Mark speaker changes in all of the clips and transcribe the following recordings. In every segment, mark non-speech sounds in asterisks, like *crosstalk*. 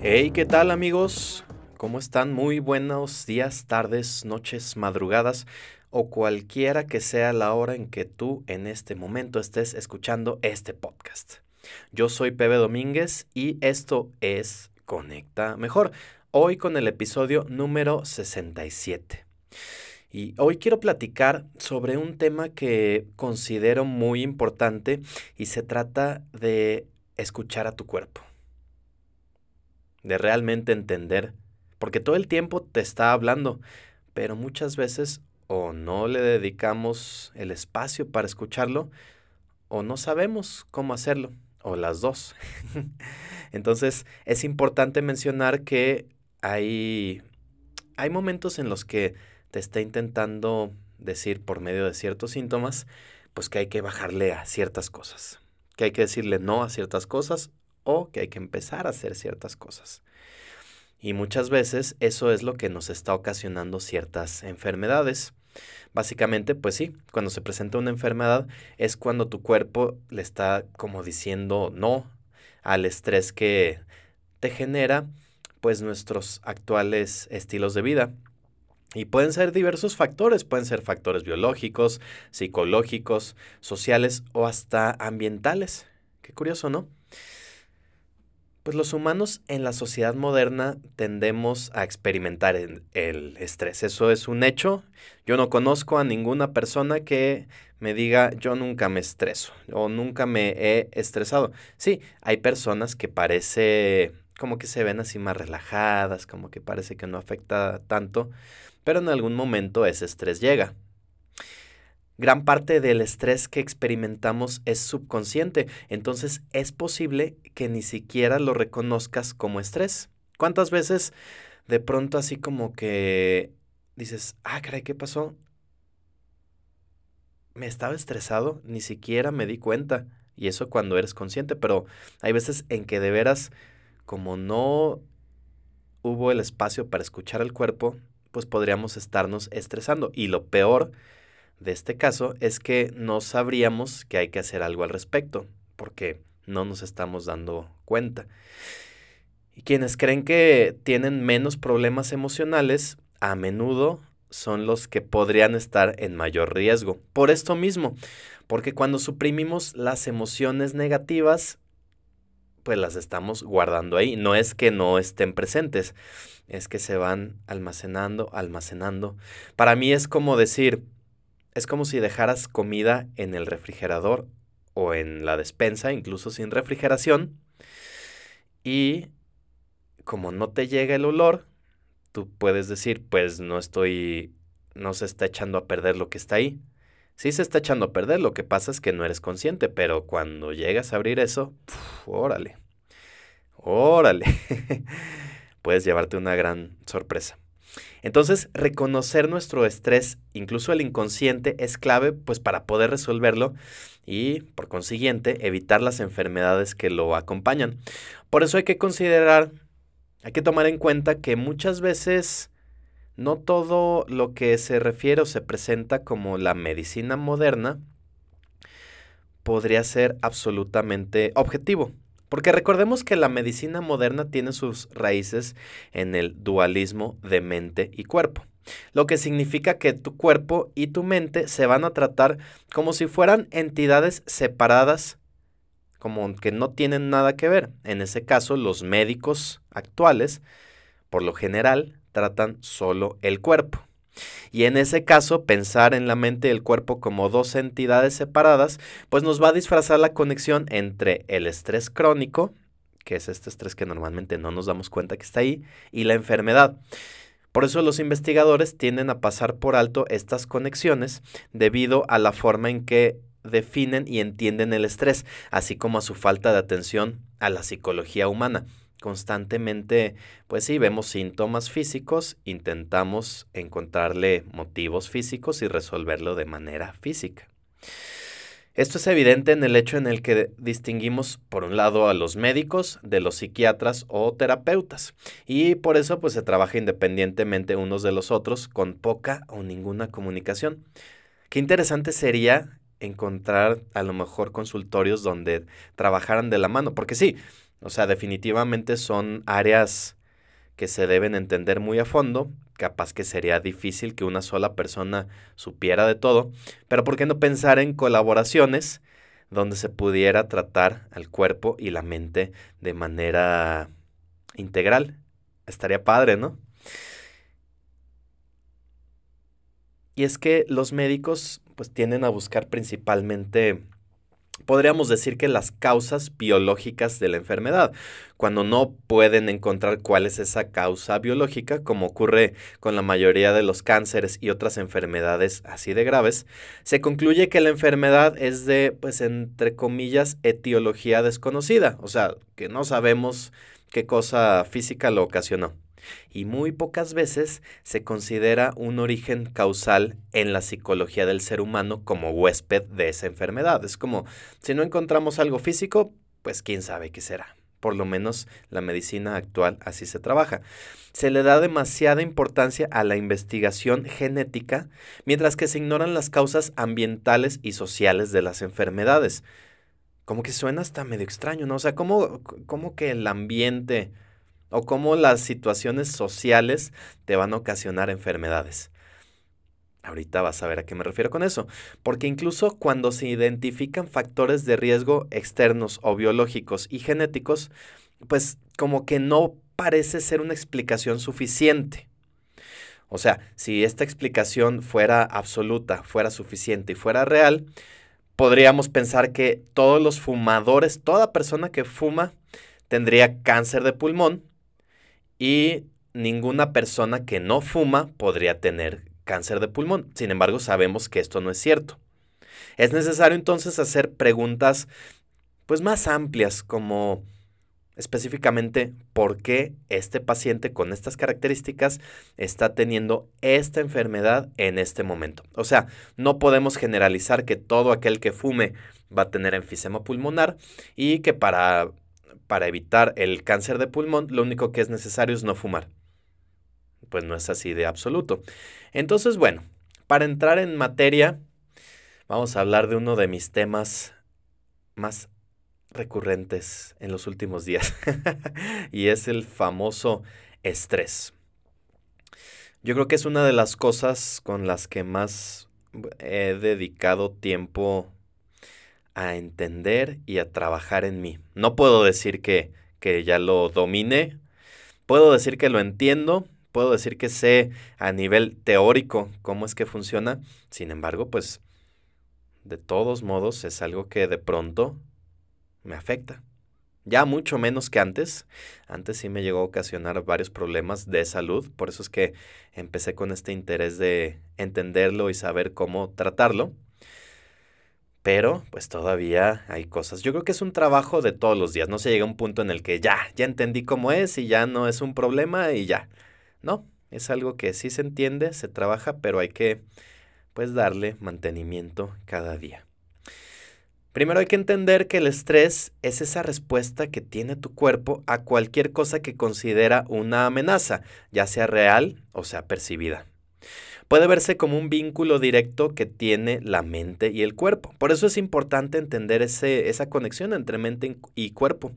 Speaker 1: Hey, ¿qué tal amigos? ¿Cómo están? Muy buenos días, tardes, noches, madrugadas o cualquiera que sea la hora en que tú en este momento estés escuchando este podcast. Yo soy Pepe Domínguez y esto es Conecta Mejor, hoy con el episodio número 67. Y hoy quiero platicar sobre un tema que considero muy importante y se trata de escuchar a tu cuerpo, de realmente entender, porque todo el tiempo te está hablando, pero muchas veces o no le dedicamos el espacio para escucharlo o no sabemos cómo hacerlo o las dos. *laughs* Entonces es importante mencionar que hay, hay momentos en los que te está intentando decir por medio de ciertos síntomas, pues que hay que bajarle a ciertas cosas, que hay que decirle no a ciertas cosas o que hay que empezar a hacer ciertas cosas. Y muchas veces eso es lo que nos está ocasionando ciertas enfermedades. Básicamente, pues sí, cuando se presenta una enfermedad es cuando tu cuerpo le está como diciendo no al estrés que te genera pues nuestros actuales estilos de vida. Y pueden ser diversos factores, pueden ser factores biológicos, psicológicos, sociales o hasta ambientales. Qué curioso, ¿no? Pues los humanos en la sociedad moderna tendemos a experimentar el, estrés. Eso es un hecho. Yo no conozco a ninguna persona que me diga yo nunca me estreso o nunca me he estresado. Sí, hay personas que parece como que se ven así más relajadas, como que parece que no afecta tanto, pero en algún momento ese estrés llega. Gran parte del estrés que experimentamos es subconsciente, entonces es posible que ni siquiera lo reconozcas como estrés. ¿Cuántas veces de pronto así como que dices, ah, caray, ¿qué pasó? Me estaba estresado, ni siquiera me di cuenta. Y eso cuando eres consciente, pero hay veces en que de veras, como no hubo el espacio para escuchar al cuerpo, pues podríamos estarnos estresando. Y lo peor de este caso es que no sabríamos que hay que hacer algo al respecto, porque no nos estamos dando cuenta. Y quienes creen que tienen menos problemas emocionales, a menudo son los que podrían estar en mayor riesgo. Por esto mismo, porque cuando suprimimos las emociones negativas, pues las estamos guardando ahí. No es que no estén presentes, es que se van almacenando, almacenando. Para mí es como decir, es como si dejaras comida en el refrigerador o en la despensa, incluso sin refrigeración, y como no te llega el olor, tú puedes decir, pues no estoy, no se está echando a perder lo que está ahí. Sí se está echando a perder, lo que pasa es que no eres consciente, pero cuando llegas a abrir eso, órale, órale, *laughs* puedes llevarte una gran sorpresa. Entonces, reconocer nuestro estrés, incluso el inconsciente, es clave pues para poder resolverlo y, por consiguiente, evitar las enfermedades que lo acompañan. Por eso hay que considerar, hay que tomar en cuenta que muchas veces no todo lo que se refiere o se presenta como la medicina moderna podría ser absolutamente objetivo. Porque recordemos que la medicina moderna tiene sus raíces en el dualismo de mente y cuerpo, lo que significa que tu cuerpo y tu mente se van a tratar como si fueran entidades separadas, como que no tienen nada que ver. En ese caso, los médicos actuales, por lo general, tratan solo el cuerpo. Y en ese caso, pensar en la mente y el cuerpo como dos entidades separadas, pues nos va a disfrazar la conexión entre el estrés crónico, que es este estrés que normalmente no nos damos cuenta que está ahí, y la enfermedad. Por eso los investigadores tienden a pasar por alto estas conexiones debido a la forma en que definen y entienden el estrés, así como a su falta de atención a la psicología humana. Constantemente, pues sí, vemos síntomas físicos, intentamos encontrarle motivos físicos y resolverlo de manera física. Esto es evidente en el hecho en el que distinguimos, por un lado, a los médicos de los psiquiatras o terapeutas, y por eso pues se trabaja independientemente unos de los otros con poca o ninguna comunicación. Qué interesante sería encontrar a lo mejor consultorios donde trabajaran de la mano, porque sí, o sea, definitivamente son áreas que se deben entender muy a fondo, capaz que sería difícil que una sola persona supiera de todo, pero ¿por qué no pensar en colaboraciones donde se pudiera tratar al cuerpo y la mente de manera integral? Estaría padre, ¿no? Y es que los médicos pues tienden a buscar principalmente podríamos decir que las causas biológicas de la enfermedad, cuando no pueden encontrar cuál es esa causa biológica, como ocurre con la mayoría de los cánceres y otras enfermedades así de graves, se concluye que la enfermedad es de, pues, entre comillas, etiología desconocida, o sea, que no sabemos qué cosa física lo ocasionó y muy pocas veces se considera un origen causal en la psicología del ser humano como huésped de esa enfermedad. Es como, si no encontramos algo físico, pues quién sabe qué será. Por lo menos la medicina actual así se trabaja. Se le da demasiada importancia a la investigación genética, mientras que se ignoran las causas ambientales y sociales de las enfermedades. Como que suena hasta medio extraño, ¿no? O sea, ¿cómo, cómo que el ambiente o cómo las situaciones sociales te van a ocasionar enfermedades. Ahorita vas a ver a qué me refiero con eso, porque incluso cuando se identifican factores de riesgo externos o biológicos y genéticos, pues como que no parece ser una explicación suficiente. O sea, si esta explicación fuera absoluta, fuera suficiente y fuera real, podríamos pensar que todos los fumadores, toda persona que fuma, tendría cáncer de pulmón y ninguna persona que no fuma podría tener cáncer de pulmón. Sin embargo, sabemos que esto no es cierto. Es necesario entonces hacer preguntas pues más amplias como específicamente por qué este paciente con estas características está teniendo esta enfermedad en este momento. O sea, no podemos generalizar que todo aquel que fume va a tener enfisema pulmonar y que para para evitar el cáncer de pulmón, lo único que es necesario es no fumar. Pues no es así de absoluto. Entonces, bueno, para entrar en materia, vamos a hablar de uno de mis temas más recurrentes en los últimos días, *laughs* y es el famoso estrés. Yo creo que es una de las cosas con las que más he dedicado tiempo a entender y a trabajar en mí. No puedo decir que, que ya lo domine, puedo decir que lo entiendo, puedo decir que sé a nivel teórico cómo es que funciona, sin embargo, pues de todos modos es algo que de pronto me afecta. Ya mucho menos que antes. Antes sí me llegó a ocasionar varios problemas de salud, por eso es que empecé con este interés de entenderlo y saber cómo tratarlo. Pero pues todavía hay cosas. Yo creo que es un trabajo de todos los días. No se llega a un punto en el que ya, ya entendí cómo es y ya no es un problema y ya. No, es algo que sí se entiende, se trabaja, pero hay que pues darle mantenimiento cada día. Primero hay que entender que el estrés es esa respuesta que tiene tu cuerpo a cualquier cosa que considera una amenaza, ya sea real o sea percibida puede verse como un vínculo directo que tiene la mente y el cuerpo. Por eso es importante entender ese, esa conexión entre mente y cuerpo,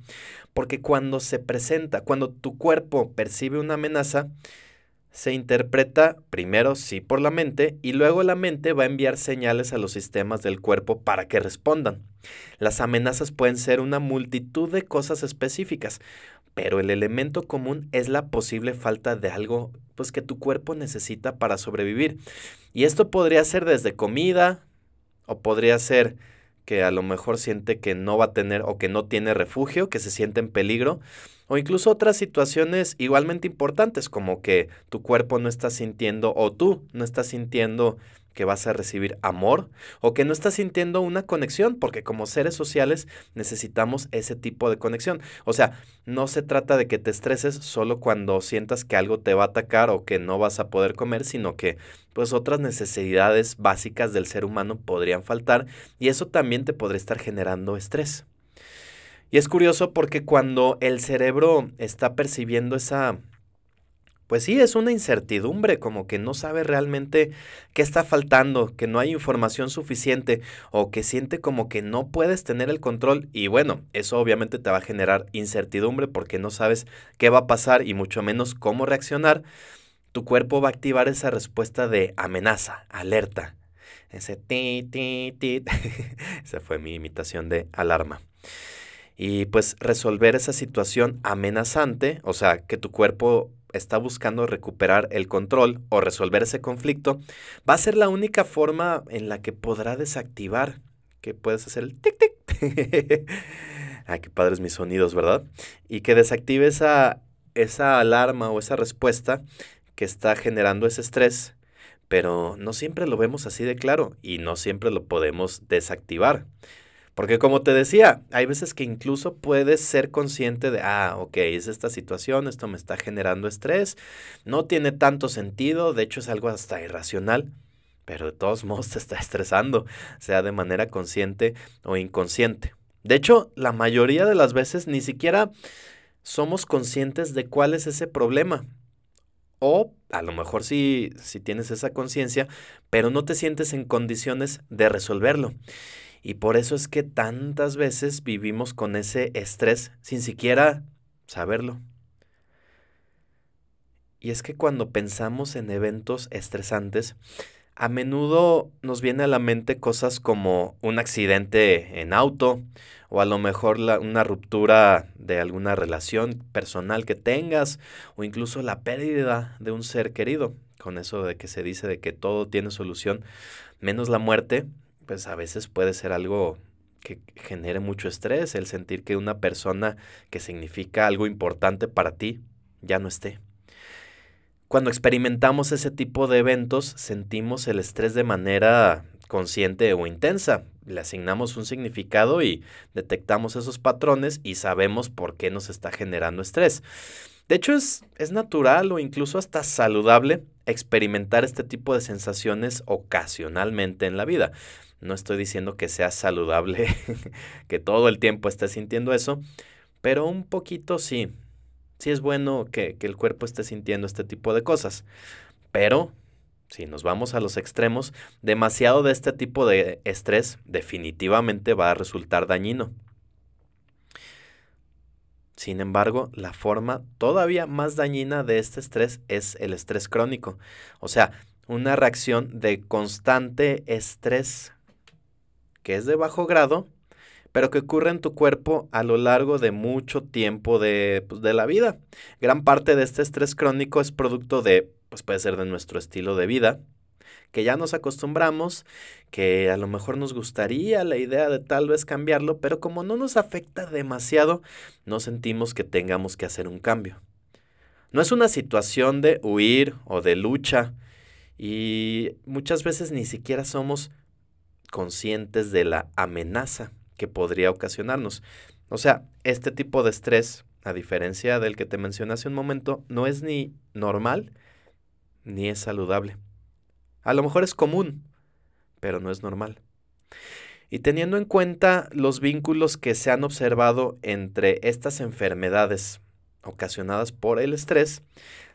Speaker 1: porque cuando se presenta, cuando tu cuerpo percibe una amenaza, se interpreta primero sí por la mente y luego la mente va a enviar señales a los sistemas del cuerpo para que respondan. Las amenazas pueden ser una multitud de cosas específicas, pero el elemento común es la posible falta de algo pues que tu cuerpo necesita para sobrevivir. Y esto podría ser desde comida o podría ser que a lo mejor siente que no va a tener o que no tiene refugio, que se siente en peligro, o incluso otras situaciones igualmente importantes como que tu cuerpo no está sintiendo o tú no estás sintiendo que vas a recibir amor o que no estás sintiendo una conexión, porque como seres sociales necesitamos ese tipo de conexión. O sea, no se trata de que te estreses solo cuando sientas que algo te va a atacar o que no vas a poder comer, sino que pues otras necesidades básicas del ser humano podrían faltar y eso también te podría estar generando estrés. Y es curioso porque cuando el cerebro está percibiendo esa pues sí, es una incertidumbre, como que no sabe realmente qué está faltando, que no hay información suficiente o que siente como que no puedes tener el control. Y bueno, eso obviamente te va a generar incertidumbre porque no sabes qué va a pasar y mucho menos cómo reaccionar. Tu cuerpo va a activar esa respuesta de amenaza, alerta. Ese ti, ti, ti. *laughs* Esa fue mi imitación de alarma. Y pues resolver esa situación amenazante, o sea, que tu cuerpo está buscando recuperar el control o resolver ese conflicto, va a ser la única forma en la que podrá desactivar, que puedes hacer el tic tic. *laughs* Ay, qué padres mis sonidos, ¿verdad? Y que desactive esa, esa alarma o esa respuesta que está generando ese estrés, pero no siempre lo vemos así de claro y no siempre lo podemos desactivar. Porque como te decía, hay veces que incluso puedes ser consciente de, ah, ok, es esta situación, esto me está generando estrés, no tiene tanto sentido, de hecho es algo hasta irracional, pero de todos *laughs* modos te está estresando, sea de manera consciente o inconsciente. De hecho, la mayoría de las veces ni siquiera somos conscientes de cuál es ese problema. O a lo mejor sí, tienes esa conciencia, pero no te sientes en condiciones de resolverlo. Y por eso es que tantas veces vivimos con ese estrés sin siquiera saberlo. Y es que cuando pensamos en eventos estresantes, a menudo nos viene a la mente cosas como un accidente en auto o a lo mejor una ruptura de alguna relación personal que tengas o incluso la pérdida de un ser querido. Con eso de que se dice de que todo tiene solución menos la muerte, pues a veces puede ser algo que genere mucho estrés, el sentir que una persona que significa algo importante para ti ya no esté. Cuando experimentamos ese tipo de eventos, sentimos el estrés de manera consciente o intensa. Le asignamos un significado y detectamos esos patrones y sabemos por qué nos está generando estrés. De hecho, es, es natural o incluso hasta saludable experimentar este tipo de sensaciones ocasionalmente en la vida. No estoy diciendo que sea saludable, *laughs* que todo el tiempo esté sintiendo eso, pero un poquito sí. Sí es bueno que, que el cuerpo esté sintiendo este tipo de cosas. Pero si nos vamos a los extremos, demasiado de este tipo de estrés definitivamente va a resultar dañino. Sin embargo, la forma todavía más dañina de este estrés es el estrés crónico, o sea, una reacción de constante estrés que es de bajo grado, pero que ocurre en tu cuerpo a lo largo de mucho tiempo de, pues, de la vida. Gran parte de este estrés crónico es producto de, pues puede ser de nuestro estilo de vida, que ya nos acostumbramos, que a lo mejor nos gustaría la idea de tal vez cambiarlo, pero como no nos afecta demasiado, no sentimos que tengamos que hacer un cambio. No es una situación de huir o de lucha y muchas veces ni siquiera somos conscientes de la amenaza que podría ocasionarnos. O sea, este tipo de estrés, a diferencia del que te mencioné hace un momento, no es ni normal ni es saludable. A lo mejor es común, pero no es normal. Y teniendo en cuenta los vínculos que se han observado entre estas enfermedades ocasionadas por el estrés,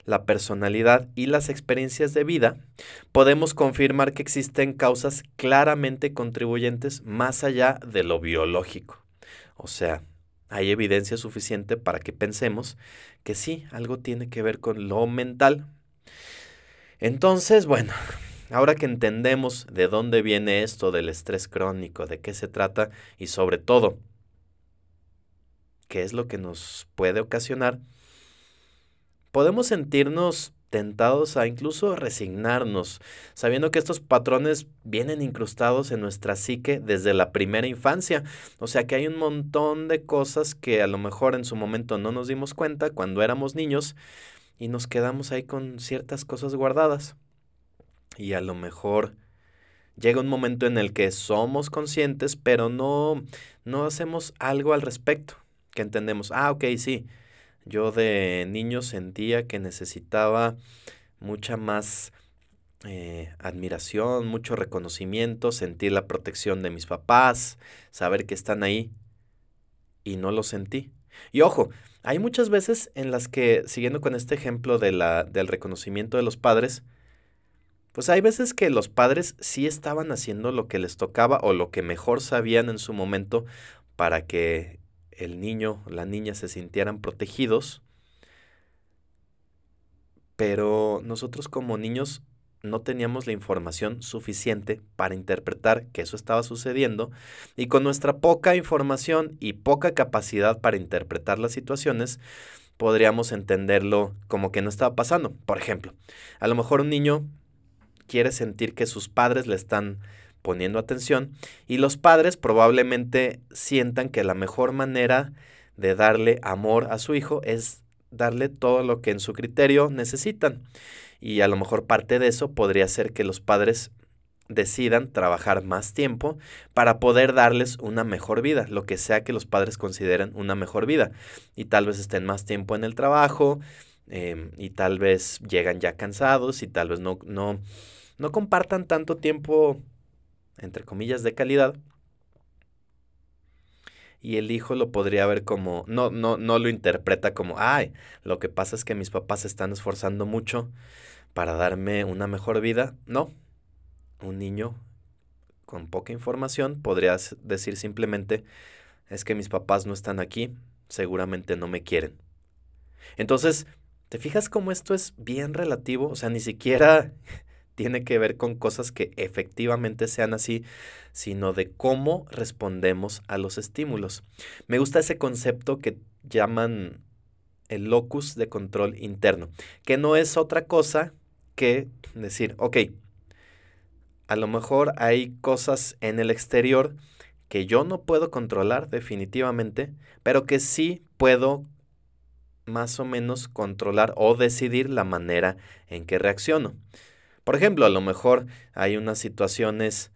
Speaker 1: la personalidad y las experiencias de vida, podemos confirmar que existen causas claramente contribuyentes más allá de lo biológico. O sea, hay evidencia suficiente para que pensemos que sí, algo tiene que ver con lo mental. Entonces, bueno, ahora que entendemos de dónde viene esto del estrés crónico, de qué se trata y sobre todo, qué es lo que nos puede ocasionar, podemos sentirnos tentados a incluso resignarnos, sabiendo que estos patrones vienen incrustados en nuestra psique desde la primera infancia. O sea que hay un montón de cosas que a lo mejor en su momento no nos dimos cuenta cuando éramos niños y nos quedamos ahí con ciertas cosas guardadas. Y a lo mejor llega un momento en el que somos conscientes, pero no, no hacemos algo al respecto, que entendemos, ah, ok, sí, yo de niño sentía que necesitaba mucha más eh, admiración, mucho reconocimiento, sentir la protección de mis papás, saber que están ahí y no lo sentí. Y ojo, hay muchas veces en las que, siguiendo con este ejemplo de la, del reconocimiento de los padres, pues hay veces que los padres sí estaban haciendo lo que les tocaba o lo que mejor sabían en su momento para que el niño la niña se sintieran protegidos, pero nosotros como niños no teníamos la información suficiente para interpretar que eso estaba sucediendo y con nuestra poca información y poca capacidad para interpretar las situaciones, podríamos entenderlo como que no estaba pasando. Por ejemplo, a lo mejor un niño quiere sentir que sus padres le están poniendo atención y los padres probablemente sientan que la mejor manera de darle amor a su hijo es darle todo lo que en su criterio necesitan. Y a lo mejor parte de eso podría ser que los padres decidan trabajar más tiempo para poder darles una mejor vida, lo que sea que los padres consideren una mejor vida. Y tal vez estén más tiempo en el trabajo em, y tal vez llegan ya cansados y tal vez no, no, no compartan tanto tiempo, entre comillas, de calidad. Y el hijo lo podría ver como, no, no, no lo interpreta como, ay, lo que pasa es que mis papás se están esforzando mucho para darme una mejor vida. No, un niño con poca información podría decir simplemente, es que mis papás no están aquí, seguramente no me quieren. Entonces, ¿te fijas cómo esto es bien relativo? O sea, ni siquiera tiene que ver con cosas que efectivamente sean así, sino de cómo respondemos a los estímulos. Me gusta ese concepto que llaman el locus de control interno, que no es otra cosa que decir, ok, a lo mejor hay cosas en el exterior que yo no puedo controlar definitivamente, pero que sí puedo más o menos controlar o decidir la manera en que reacciono. Por ejemplo, a lo mejor hay unas situaciones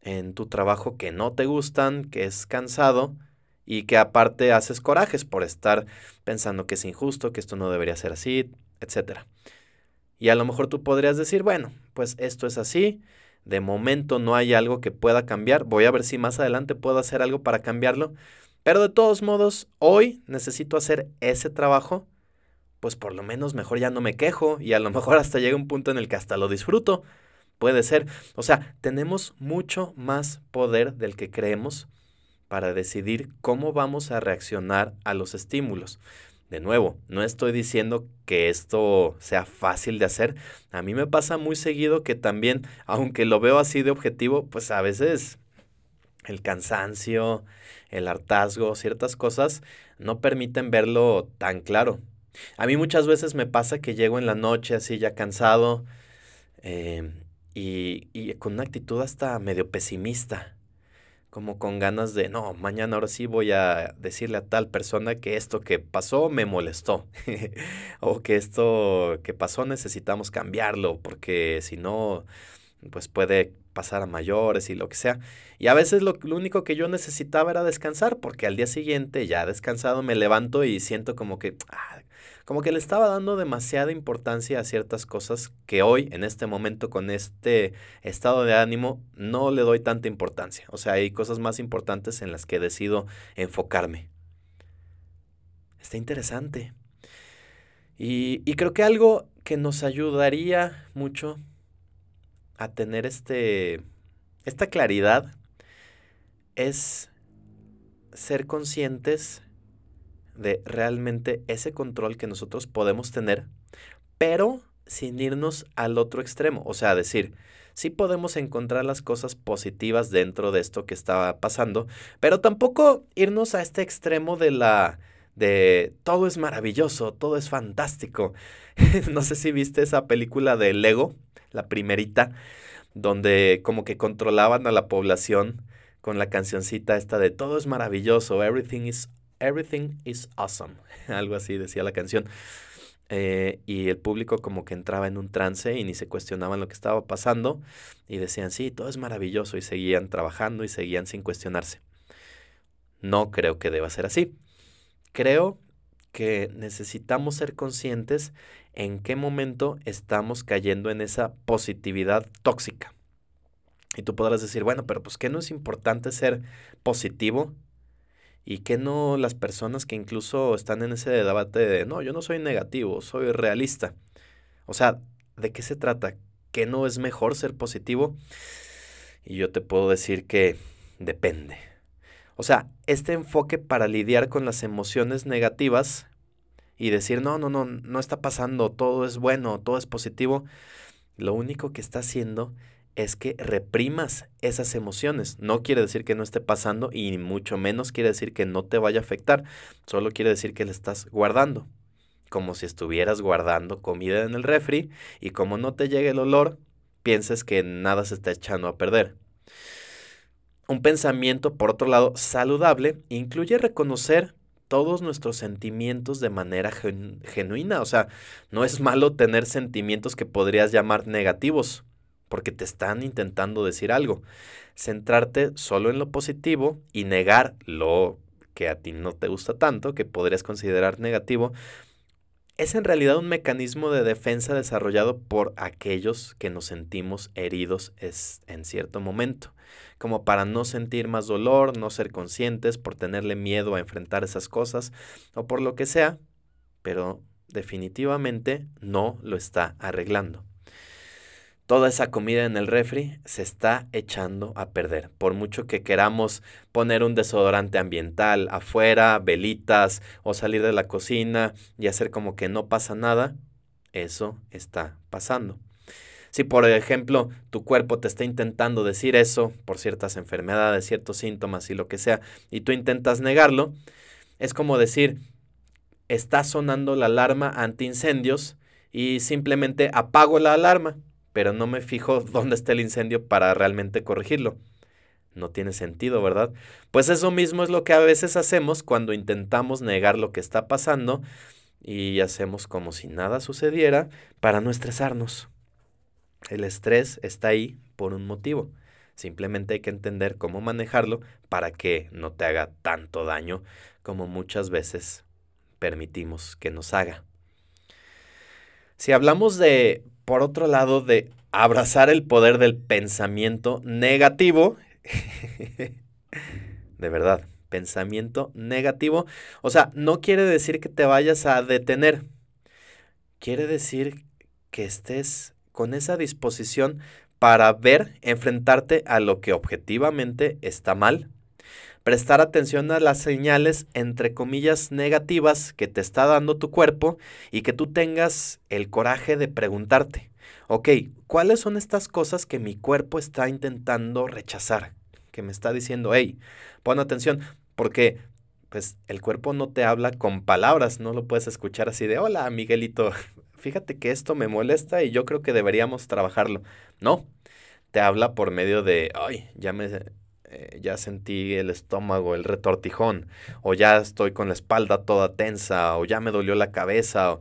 Speaker 1: en tu trabajo que no te gustan, que es cansado y que aparte haces corajes por estar pensando que es injusto, que esto no debería ser así, etc. Y a lo mejor tú podrías decir, bueno, pues esto es así, de momento no hay algo que pueda cambiar, voy a ver si más adelante puedo hacer algo para cambiarlo, pero de todos modos, hoy necesito hacer ese trabajo pues por lo menos mejor ya no me quejo y a lo mejor hasta llega un punto en el que hasta lo disfruto. Puede ser. O sea, tenemos mucho más poder del que creemos para decidir cómo vamos a reaccionar a los estímulos. De nuevo, no estoy diciendo que esto sea fácil de hacer. A mí me pasa muy seguido que también, aunque lo veo así de objetivo, pues a veces el cansancio, el hartazgo, ciertas cosas no permiten verlo tan claro. A mí muchas veces me pasa que llego en la noche así ya cansado em, y, y, con una actitud hasta medio pesimista, como con ganas de, no, mañana ahora sí voy a decirle a tal persona que esto que pasó me molestó *laughs* o que esto que pasó necesitamos cambiarlo porque si no, pues puede pasar a mayores y lo que sea. Y a veces lo, único que yo necesitaba era descansar, porque al día siguiente, ya descansado, me levanto y siento como que, ah, como que le estaba dando demasiada importancia a ciertas cosas que hoy, en este momento, con este estado de ánimo, no le doy tanta importancia. O sea, hay cosas más importantes en las que decido enfocarme. Está interesante. Y, y creo que algo que nos ayudaría mucho a tener este, esta claridad es ser conscientes de realmente ese control que nosotros podemos tener, pero sin irnos al otro extremo. O sea, decir, sí podemos encontrar las cosas positivas dentro de esto que estaba pasando, pero tampoco irnos a este extremo de la de todo es maravilloso, todo es fantástico. *laughs* no sé si viste esa película de Lego, la primerita, donde como que controlaban a la población con la cancioncita esta de todo es maravilloso, everything is, everything is awesome, *laughs* algo así decía la canción. eh, y el público como que entraba en un trance y ni se cuestionaban lo que estaba pasando y decían, sí, todo es maravilloso y seguían trabajando y seguían sin cuestionarse. No creo que deba ser así. Creo que necesitamos ser conscientes en qué momento estamos cayendo en esa positividad tóxica. Y tú podrás decir, bueno, pero pues que no es importante ser positivo y que no las personas que incluso están en ese debate de, no, yo no soy negativo, soy realista. O sea, ¿de qué se trata? ¿Que no es mejor ser positivo? Y yo te puedo decir que depende. O sea, este enfoque para lidiar con las emociones negativas y decir, no, no, no, no está pasando, todo es bueno, todo es positivo, lo único que está haciendo es que reprimas esas emociones. No quiere decir que no esté pasando y mucho menos quiere decir que no te vaya a afectar. Solo quiere decir que le estás guardando. Como si estuvieras guardando comida en el refri y como no te llegue el olor, pienses que nada se está echando a perder. Un pensamiento, por otro lado, saludable incluye reconocer todos nuestros sentimientos de manera genuina. O sea, no es malo tener sentimientos que podrías llamar negativos porque te están intentando decir algo. Centrarte solo en lo positivo y negar lo que a ti no te gusta tanto, que podrías considerar negativo, es en realidad un mecanismo de defensa desarrollado por aquellos que nos sentimos heridos en cierto momento, como para no sentir más dolor, no ser conscientes, por tenerle miedo a enfrentar esas cosas o por lo que sea, pero definitivamente no lo está arreglando toda esa comida en el refri se está echando a perder. Por mucho que queramos poner un desodorante ambiental afuera, velitas o salir de la cocina y hacer como que no pasa nada, eso está pasando. Si por ejemplo tu cuerpo te está intentando decir eso por ciertas enfermedades, ciertos síntomas y lo que sea, y tú intentas negarlo, es como decir, está sonando la alarma antiincendios y simplemente apago la alarma pero no me fijo *laughs* dónde está el incendio para realmente corregirlo. No tiene sentido, ¿verdad? Pues eso mismo es lo que a veces hacemos cuando intentamos negar lo que está pasando y hacemos como si nada sucediera para no estresarnos. El estrés está ahí por un motivo. Simplemente hay que entender cómo manejarlo para que no te haga tanto daño como muchas veces permitimos que nos haga. Si hablamos de por otro lado, de abrazar el poder del pensamiento negativo, *laughs* de verdad, pensamiento negativo, o sea, no quiere decir que te vayas a detener, quiere decir que estés con esa disposición para ver, enfrentarte a lo que objetivamente está mal, prestar atención a las señales, entre comillas, negativas que te está dando tu cuerpo y que tú tengas el coraje de preguntarte, ok, ¿cuáles son estas cosas que mi cuerpo está intentando rechazar? Que me está diciendo, hey, pon atención, porque pues el cuerpo no te habla con palabras, no lo puedes escuchar así de, hola, Miguelito, *laughs* fíjate que esto me molesta y yo creo que deberíamos trabajarlo. No, te habla por medio de, ay, ya me eh, ya sentí el estómago, el retortijón, o ya estoy con la espalda toda tensa, o ya me dolió la cabeza,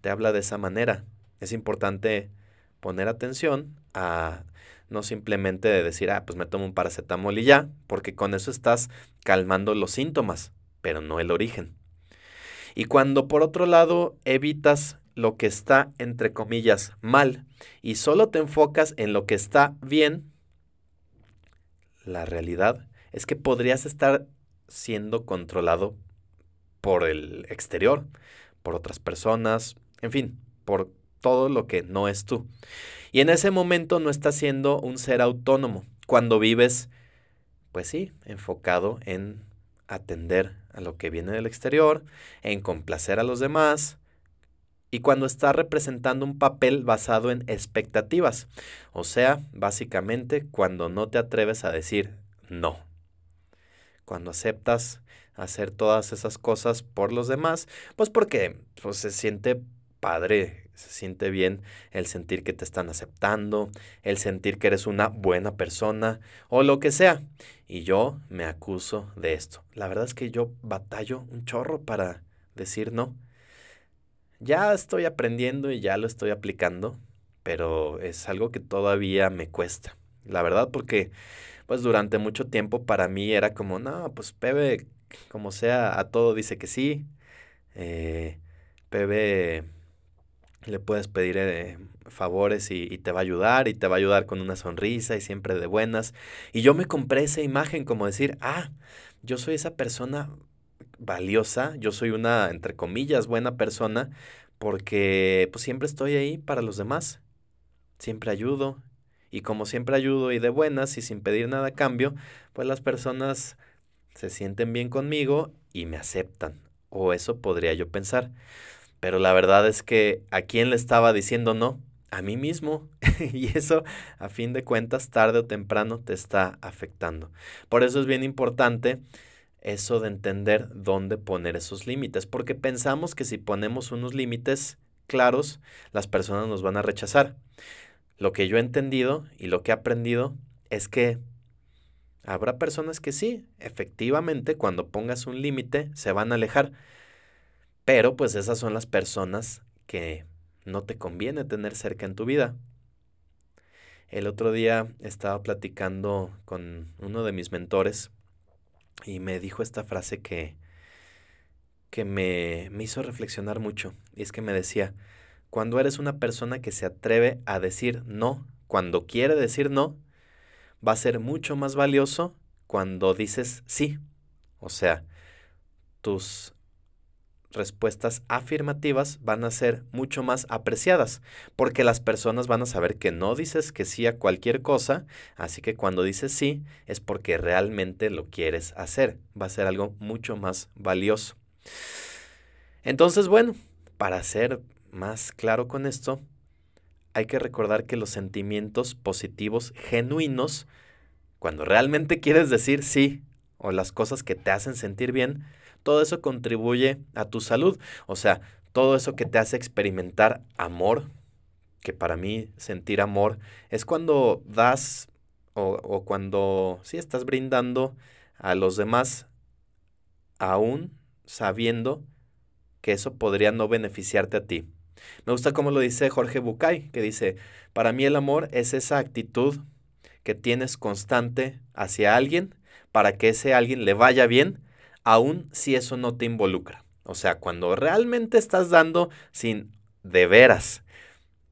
Speaker 1: te habla de esa manera. Es importante poner atención a no simplemente de decir, ah, pues me tomo un paracetamol y ya, porque con eso estás calmando los síntomas, pero no el origen. Y cuando por otro lado evitas lo que está, entre comillas, mal, y solo te enfocas en lo que está bien, la realidad es que podrías estar siendo controlado por el exterior, por otras personas, en fin, por todo lo que no es tú. Y en ese momento no estás siendo un ser autónomo. Cuando vives, pues sí, enfocado en atender a lo que viene del exterior, en complacer a los demás, y cuando estás representando un papel basado en expectativas. O sea, básicamente cuando no te atreves a decir no. Cuando aceptas hacer todas esas cosas por los demás, pues porque pues, se siente padre, se siente bien el sentir que te están aceptando, el sentir que eres una buena persona o lo que sea. Y yo me acuso de esto. La verdad es que yo batallo un chorro para decir no Ya estoy aprendiendo y ya lo estoy aplicando, pero es algo que todavía me cuesta. La verdad, porque pues durante mucho tiempo para mí era como, no, pues Pepe, como sea, a todo dice que sí. Eh, Pepe le puedes pedir eh, favores y, y, te va a ayudar y te va a ayudar con una sonrisa y siempre de buenas. Y yo me compré esa imagen como decir, ah, yo soy esa persona valiosa, yo soy una, entre comillas, buena persona porque pues siempre estoy ahí para los demás, siempre ayudo y como siempre ayudo y de buenas y sin pedir nada a cambio, pues las personas se sienten bien conmigo y me aceptan, o eso podría yo pensar. Pero la verdad es que a quién le estaba diciendo no, a mí mismo. *laughs* y eso, a fin de cuentas, tarde o temprano te está afectando. Por eso es bien importante eso de entender dónde poner esos límites, porque pensamos que si ponemos unos límites claros, las personas nos van a rechazar. Lo que yo he entendido y lo que he aprendido es que habrá personas que sí, efectivamente, cuando pongas un límite, se van a alejar. Pero pues esas son las personas que no te conviene tener cerca en tu vida. El otro día estaba platicando con uno de mis mentores y me dijo esta frase que, que me, me hizo reflexionar mucho. Y es que me decía, cuando eres una persona que se atreve a decir no, cuando quiere decir no, va a ser mucho más valioso cuando dices sí. O sea, tus respuestas afirmativas van a ser mucho más apreciadas, porque las personas van a saber que no dices que sí a cualquier cosa, así que cuando dices sí es porque realmente lo quieres hacer, va a ser algo mucho más valioso. Entonces, bueno, para ser más claro con esto, hay que recordar que los sentimientos positivos genuinos, cuando realmente quieres decir sí o las cosas que te hacen sentir bien, todo eso contribuye a tu salud. O sea, todo eso que te hace experimentar amor, que para mí sentir amor es cuando das o, o cuando sí estás brindando a los demás aún sabiendo que eso podría no beneficiarte a ti. Me gusta cómo lo dice Jorge Bucay, que dice, para mí el amor es esa actitud que tienes constante hacia alguien para que ese alguien le vaya bien, aun si eso no te involucra. O sea, cuando realmente estás dando sin de veras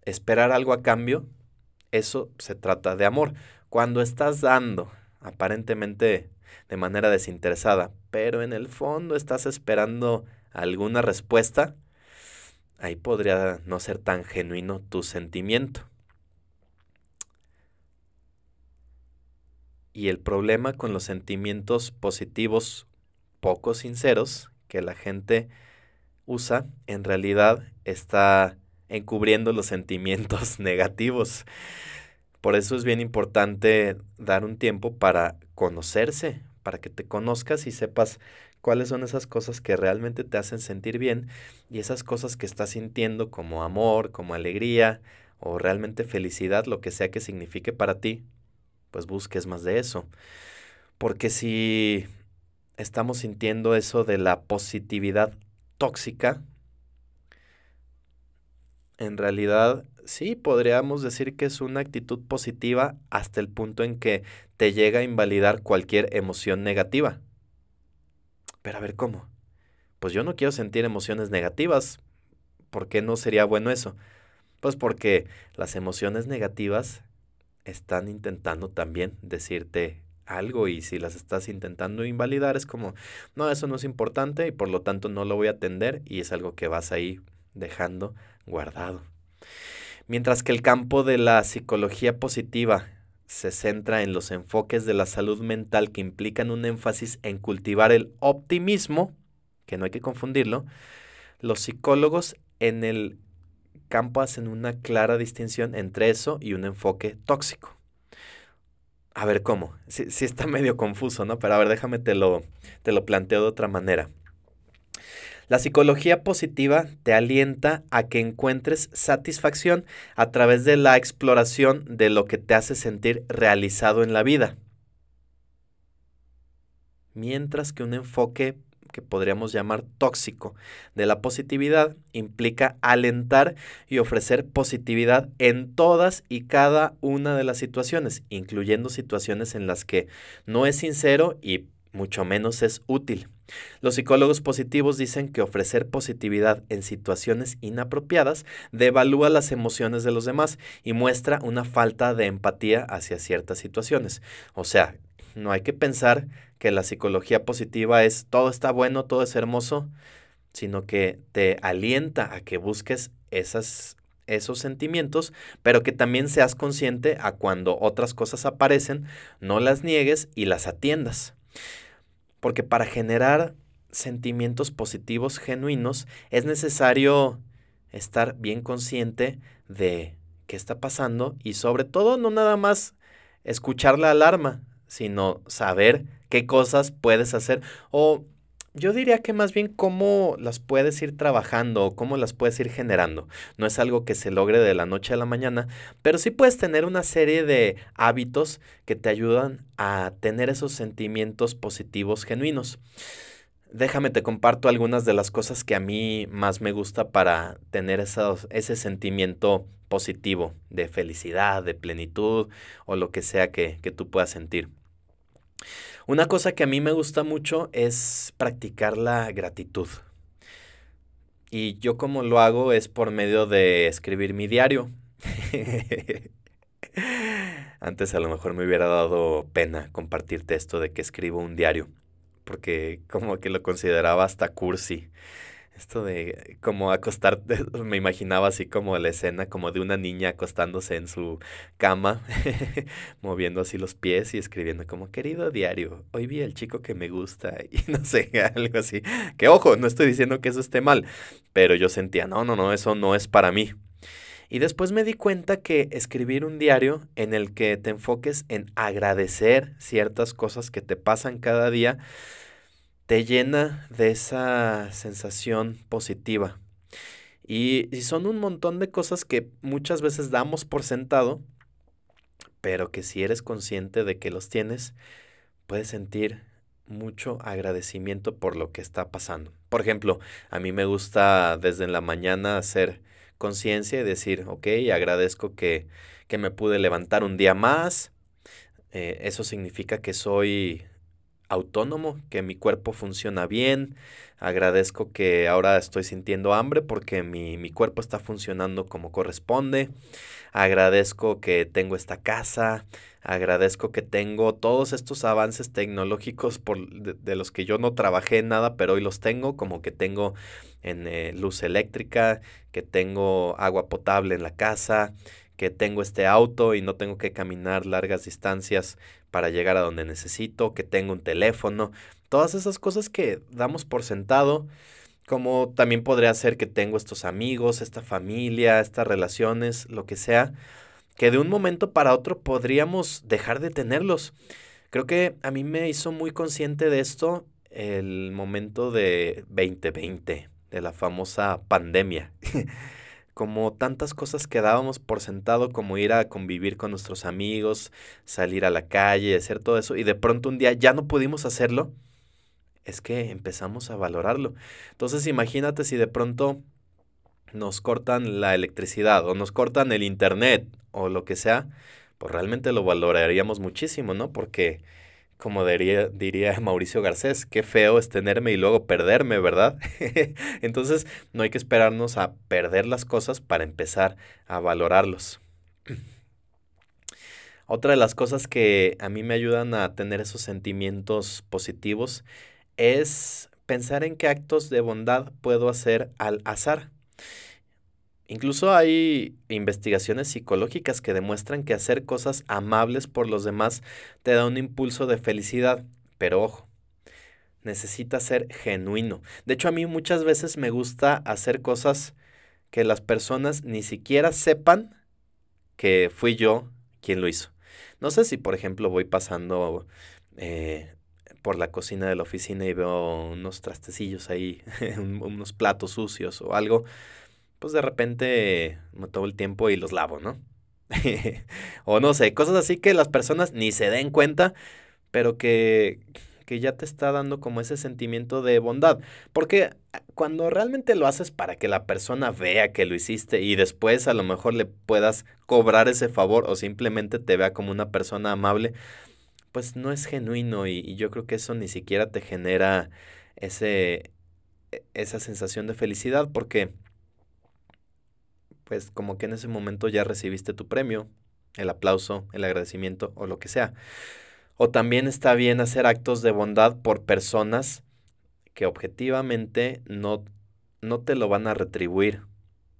Speaker 1: esperar algo a cambio, eso se trata de amor. Cuando estás dando aparentemente de manera desinteresada, pero en el fondo estás esperando alguna respuesta, ahí podría no ser tan genuino tu sentimiento. Y el problema con los sentimientos positivos poco sinceros que la gente usa, en realidad está encubriendo los sentimientos *laughs* negativos. Por eso es bien importante dar un tiempo para conocerse, para que te conozcas y sepas cuáles son esas cosas que realmente te hacen sentir bien y esas cosas que estás sintiendo como amor, como alegría o realmente felicidad, lo que sea que signifique para ti, pues busques más de eso. Porque si estamos sintiendo eso de la positividad tóxica, en realidad sí podríamos decir que es una actitud positiva hasta el punto en que te llega a invalidar cualquier emoción negativa. Pero a ver, ¿cómo? Pues yo no quiero sentir emociones negativas. ¿Por qué no sería bueno eso? Pues porque las emociones negativas están intentando también decirte algo y si las estás intentando invalidar es como, no, eso no es importante y por lo tanto no lo voy a atender y es algo que vas ahí dejando guardado. Mientras que el campo de la psicología positiva se centra en los enfoques de la salud mental que implican un énfasis en cultivar el optimismo, que no hay que confundirlo, los psicólogos en el campo hacen una clara distinción entre eso y un enfoque tóxico. A ver, ¿cómo? Sí, sí, está *laughs* medio confuso, ¿no? Pero a ver, déjame te lo, te lo planteo de otra manera. La psicología positiva te alienta a que encuentres satisfacción a través de la exploración de lo que te hace sentir realizado en la vida. Mientras que un enfoque que podríamos llamar tóxico de la positividad implica alentar y ofrecer positividad en todas y cada una de las situaciones, incluyendo situaciones en las que no es sincero y mucho menos es útil. Los psicólogos positivos dicen que ofrecer positividad en situaciones inapropiadas devalúa las emociones de los demás y muestra una falta de empatía hacia ciertas situaciones. O sea, no hay que pensar que la psicología positiva es todo está bueno, todo es hermoso, sino que te alienta a que busques esas, esos sentimientos, pero que también seas consciente a cuando otras cosas aparecen, no las niegues y las atiendas. Porque para generar sentimientos positivos genuinos es necesario estar bien consciente de qué está pasando y sobre todo no nada más escuchar la alarma, sino saber qué cosas puedes hacer o yo diría que más bien cómo las puedes ir trabajando o cómo las puedes ir generando. No es algo que se logre de la noche a la mañana, pero sí puedes tener una serie de hábitos que te ayudan a tener esos sentimientos positivos genuinos. Déjame te comparto algunas de las cosas que a mí más me gusta para tener ese sentimiento positivo de felicidad, de plenitud o lo que sea que, que tú puedas sentir. Una cosa que a mí me gusta mucho es practicar la gratitud. Y yo como lo hago es por medio de escribir mi diario. *laughs* Antes a lo mejor me hubiera dado pena compartirte esto de que escribo un diario, porque como que lo consideraba hasta cursi. Esto de como acostarte, *laughs* me imaginaba así como la escena como de una niña acostándose en su cama, *laughs* moviendo así los pies y escribiendo como querido diario, hoy vi al chico que me gusta *laughs* y no sé, algo así. Que ojo, no estoy diciendo que eso esté mal, pero yo sentía, no, no, no, eso no es para mí. Y después me di cuenta que escribir un diario en el que te enfoques en agradecer ciertas cosas que te pasan cada día, te llena de esa sensación positiva. Y, son un montón de cosas que muchas veces damos por sentado, pero que si eres consciente de que los tienes, puedes sentir mucho agradecimiento por lo que está pasando. Por ejemplo, a mí me gusta desde la mañana hacer conciencia y decir, ok, agradezco que, que, me pude levantar un día más. Eh, eso significa que soy autónomo, que mi cuerpo funciona bien. Agradezco que ahora estoy sintiendo hambre porque mi, mi, cuerpo está funcionando como corresponde. Agradezco que tengo esta casa. Agradezco que tengo todos estos avances tecnológicos por, de, los que yo no trabajé nada, pero hoy los tengo, como que tengo en eh, luz eléctrica, que tengo agua potable en la casa, que tengo este auto y no tengo que caminar largas distancias para llegar a donde necesito, que tengo un teléfono, todas esas cosas que damos por sentado, como también podría ser que tengo estos amigos, esta familia, estas relaciones, lo que sea, que de un momento para otro podríamos dejar de tenerlos. Creo que a mí me hizo muy consciente de esto el momento de 2020, de la famosa pandemia. *laughs* como tantas cosas que dábamos por sentado, como ir a convivir con nuestros amigos, salir a la calle, hacer todo eso, y de pronto un día ya no pudimos hacerlo, es que empezamos a valorarlo. Entonces imagínate si de pronto nos cortan la electricidad o nos cortan el internet o lo que sea, pues realmente lo valoraríamos muchísimo, ¿no? Porque como diría, diría *laughs* Mauricio Garcés, qué feo es tenerme y luego perderme, ¿verdad? *laughs* Entonces no hay que esperarnos a perder las cosas para empezar a valorarlos. *clears throat* Otra de las cosas que a mí me ayudan a tener esos sentimientos positivos es pensar en qué actos de bondad puedo hacer al azar. Incluso hay investigaciones psicológicas que demuestran que hacer cosas amables por los demás te da un impulso de felicidad, pero ojo, necesita ser genuino. De hecho, a mí muchas veces me gusta hacer cosas que las personas ni siquiera sepan que fui yo quien lo hizo. No sé si, por ejemplo, voy pasando eh, por la cocina de la oficina y veo unos trastecillos ahí, *laughs* unos platos sucios o algo pues de repente me tomo el tiempo y los lavo, ¿no? *laughs* o no sé, cosas así que las personas ni se den cuenta, pero que, porque ya te está dando como ese sentimiento de bondad. Porque ah, cuando realmente lo haces para que la persona vea que lo hiciste y después a lo mejor le puedas cobrar ese favor o simplemente te vea como una persona amable, pues no es genuino y, y yo creo que eso ni siquiera te genera ese, e, esa sensación de felicidad porque pues como que en ese momento ya recibiste tu premio, el aplauso, el agradecimiento o lo que sea. O también está bien hacer actos de bondad por personas que objetivamente no, no te lo van a retribuir.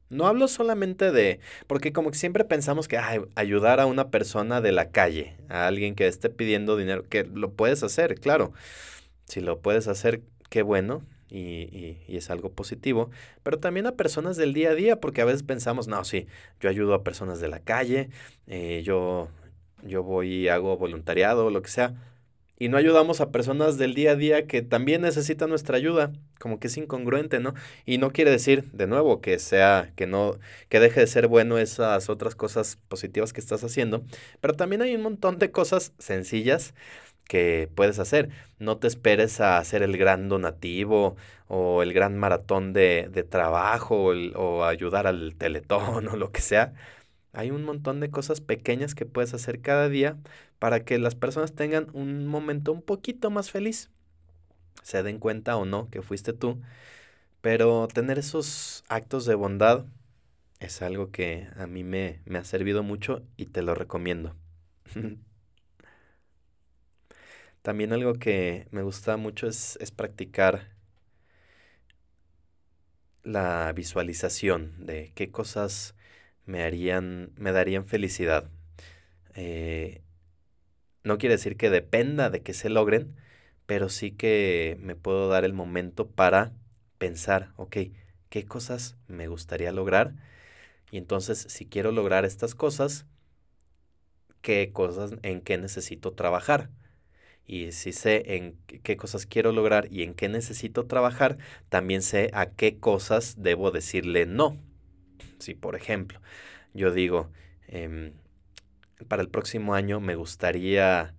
Speaker 1: No hablo solamente de, porque como que siempre pensamos que ayudar a una persona de la calle, a alguien que esté pidiendo dinero, que lo puedes hacer, claro. Si lo puedes hacer, qué bueno, y, y, es algo positivo, pero también a personas del día a día, porque a veces pensamos, no, sí, yo ayudo a personas de la calle, eh, yo, yo voy y hago voluntariado lo que sea, y no ayudamos a personas del día a día que también necesitan nuestra ayuda, como que es incongruente, ¿no? Y no quiere decir, de nuevo, que sea, que no, que deje de ser bueno esas otras cosas positivas que estás haciendo, pero también hay un montón de cosas sencillas que puedes hacer. No te esperes a hacer el gran donativo o el gran maratón de, trabajo o, ayudar al teletón *laughs* o lo que sea. Hay un montón de cosas pequeñas que puedes hacer cada día para que las personas tengan un momento un poquito más feliz. Se den cuenta o no que fuiste tú. Pero tener esos actos de bondad es algo que a mí me ha servido mucho y te lo recomiendo. *laughs* También algo que me gusta mucho es, practicar la visualización de qué cosas me harían, me darían felicidad. Eh, no quiere decir que dependa de que se logren, pero sí que me puedo dar el momento para pensar, ok, ¿qué cosas me gustaría lograr? Y entonces, si quiero lograr estas cosas, ¿qué cosas en qué necesito trabajar? Y si sé en qué cosas quiero lograr y en qué necesito trabajar, también sé a qué cosas debo decirle no. Si, por ejemplo, yo digo, em, para el próximo año me gustaría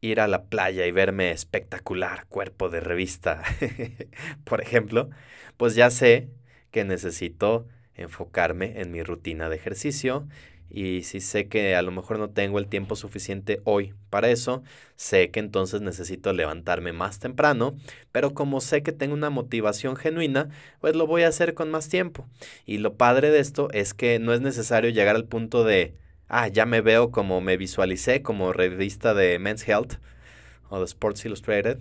Speaker 1: ir a la playa y verme espectacular, cuerpo de revista, *laughs* por ejemplo, pues ya sé que necesito enfocarme en mi rutina de ejercicio y si sé que a lo mejor no tengo el tiempo suficiente hoy para eso, sé que entonces necesito levantarme más temprano, pero como sé que tengo una motivación genuina, pues lo voy a hacer con más tiempo. Y lo padre de esto es que no es necesario llegar al punto de, ah, ya me veo como me visualicé como revista de Men's Health o de Sports Illustrated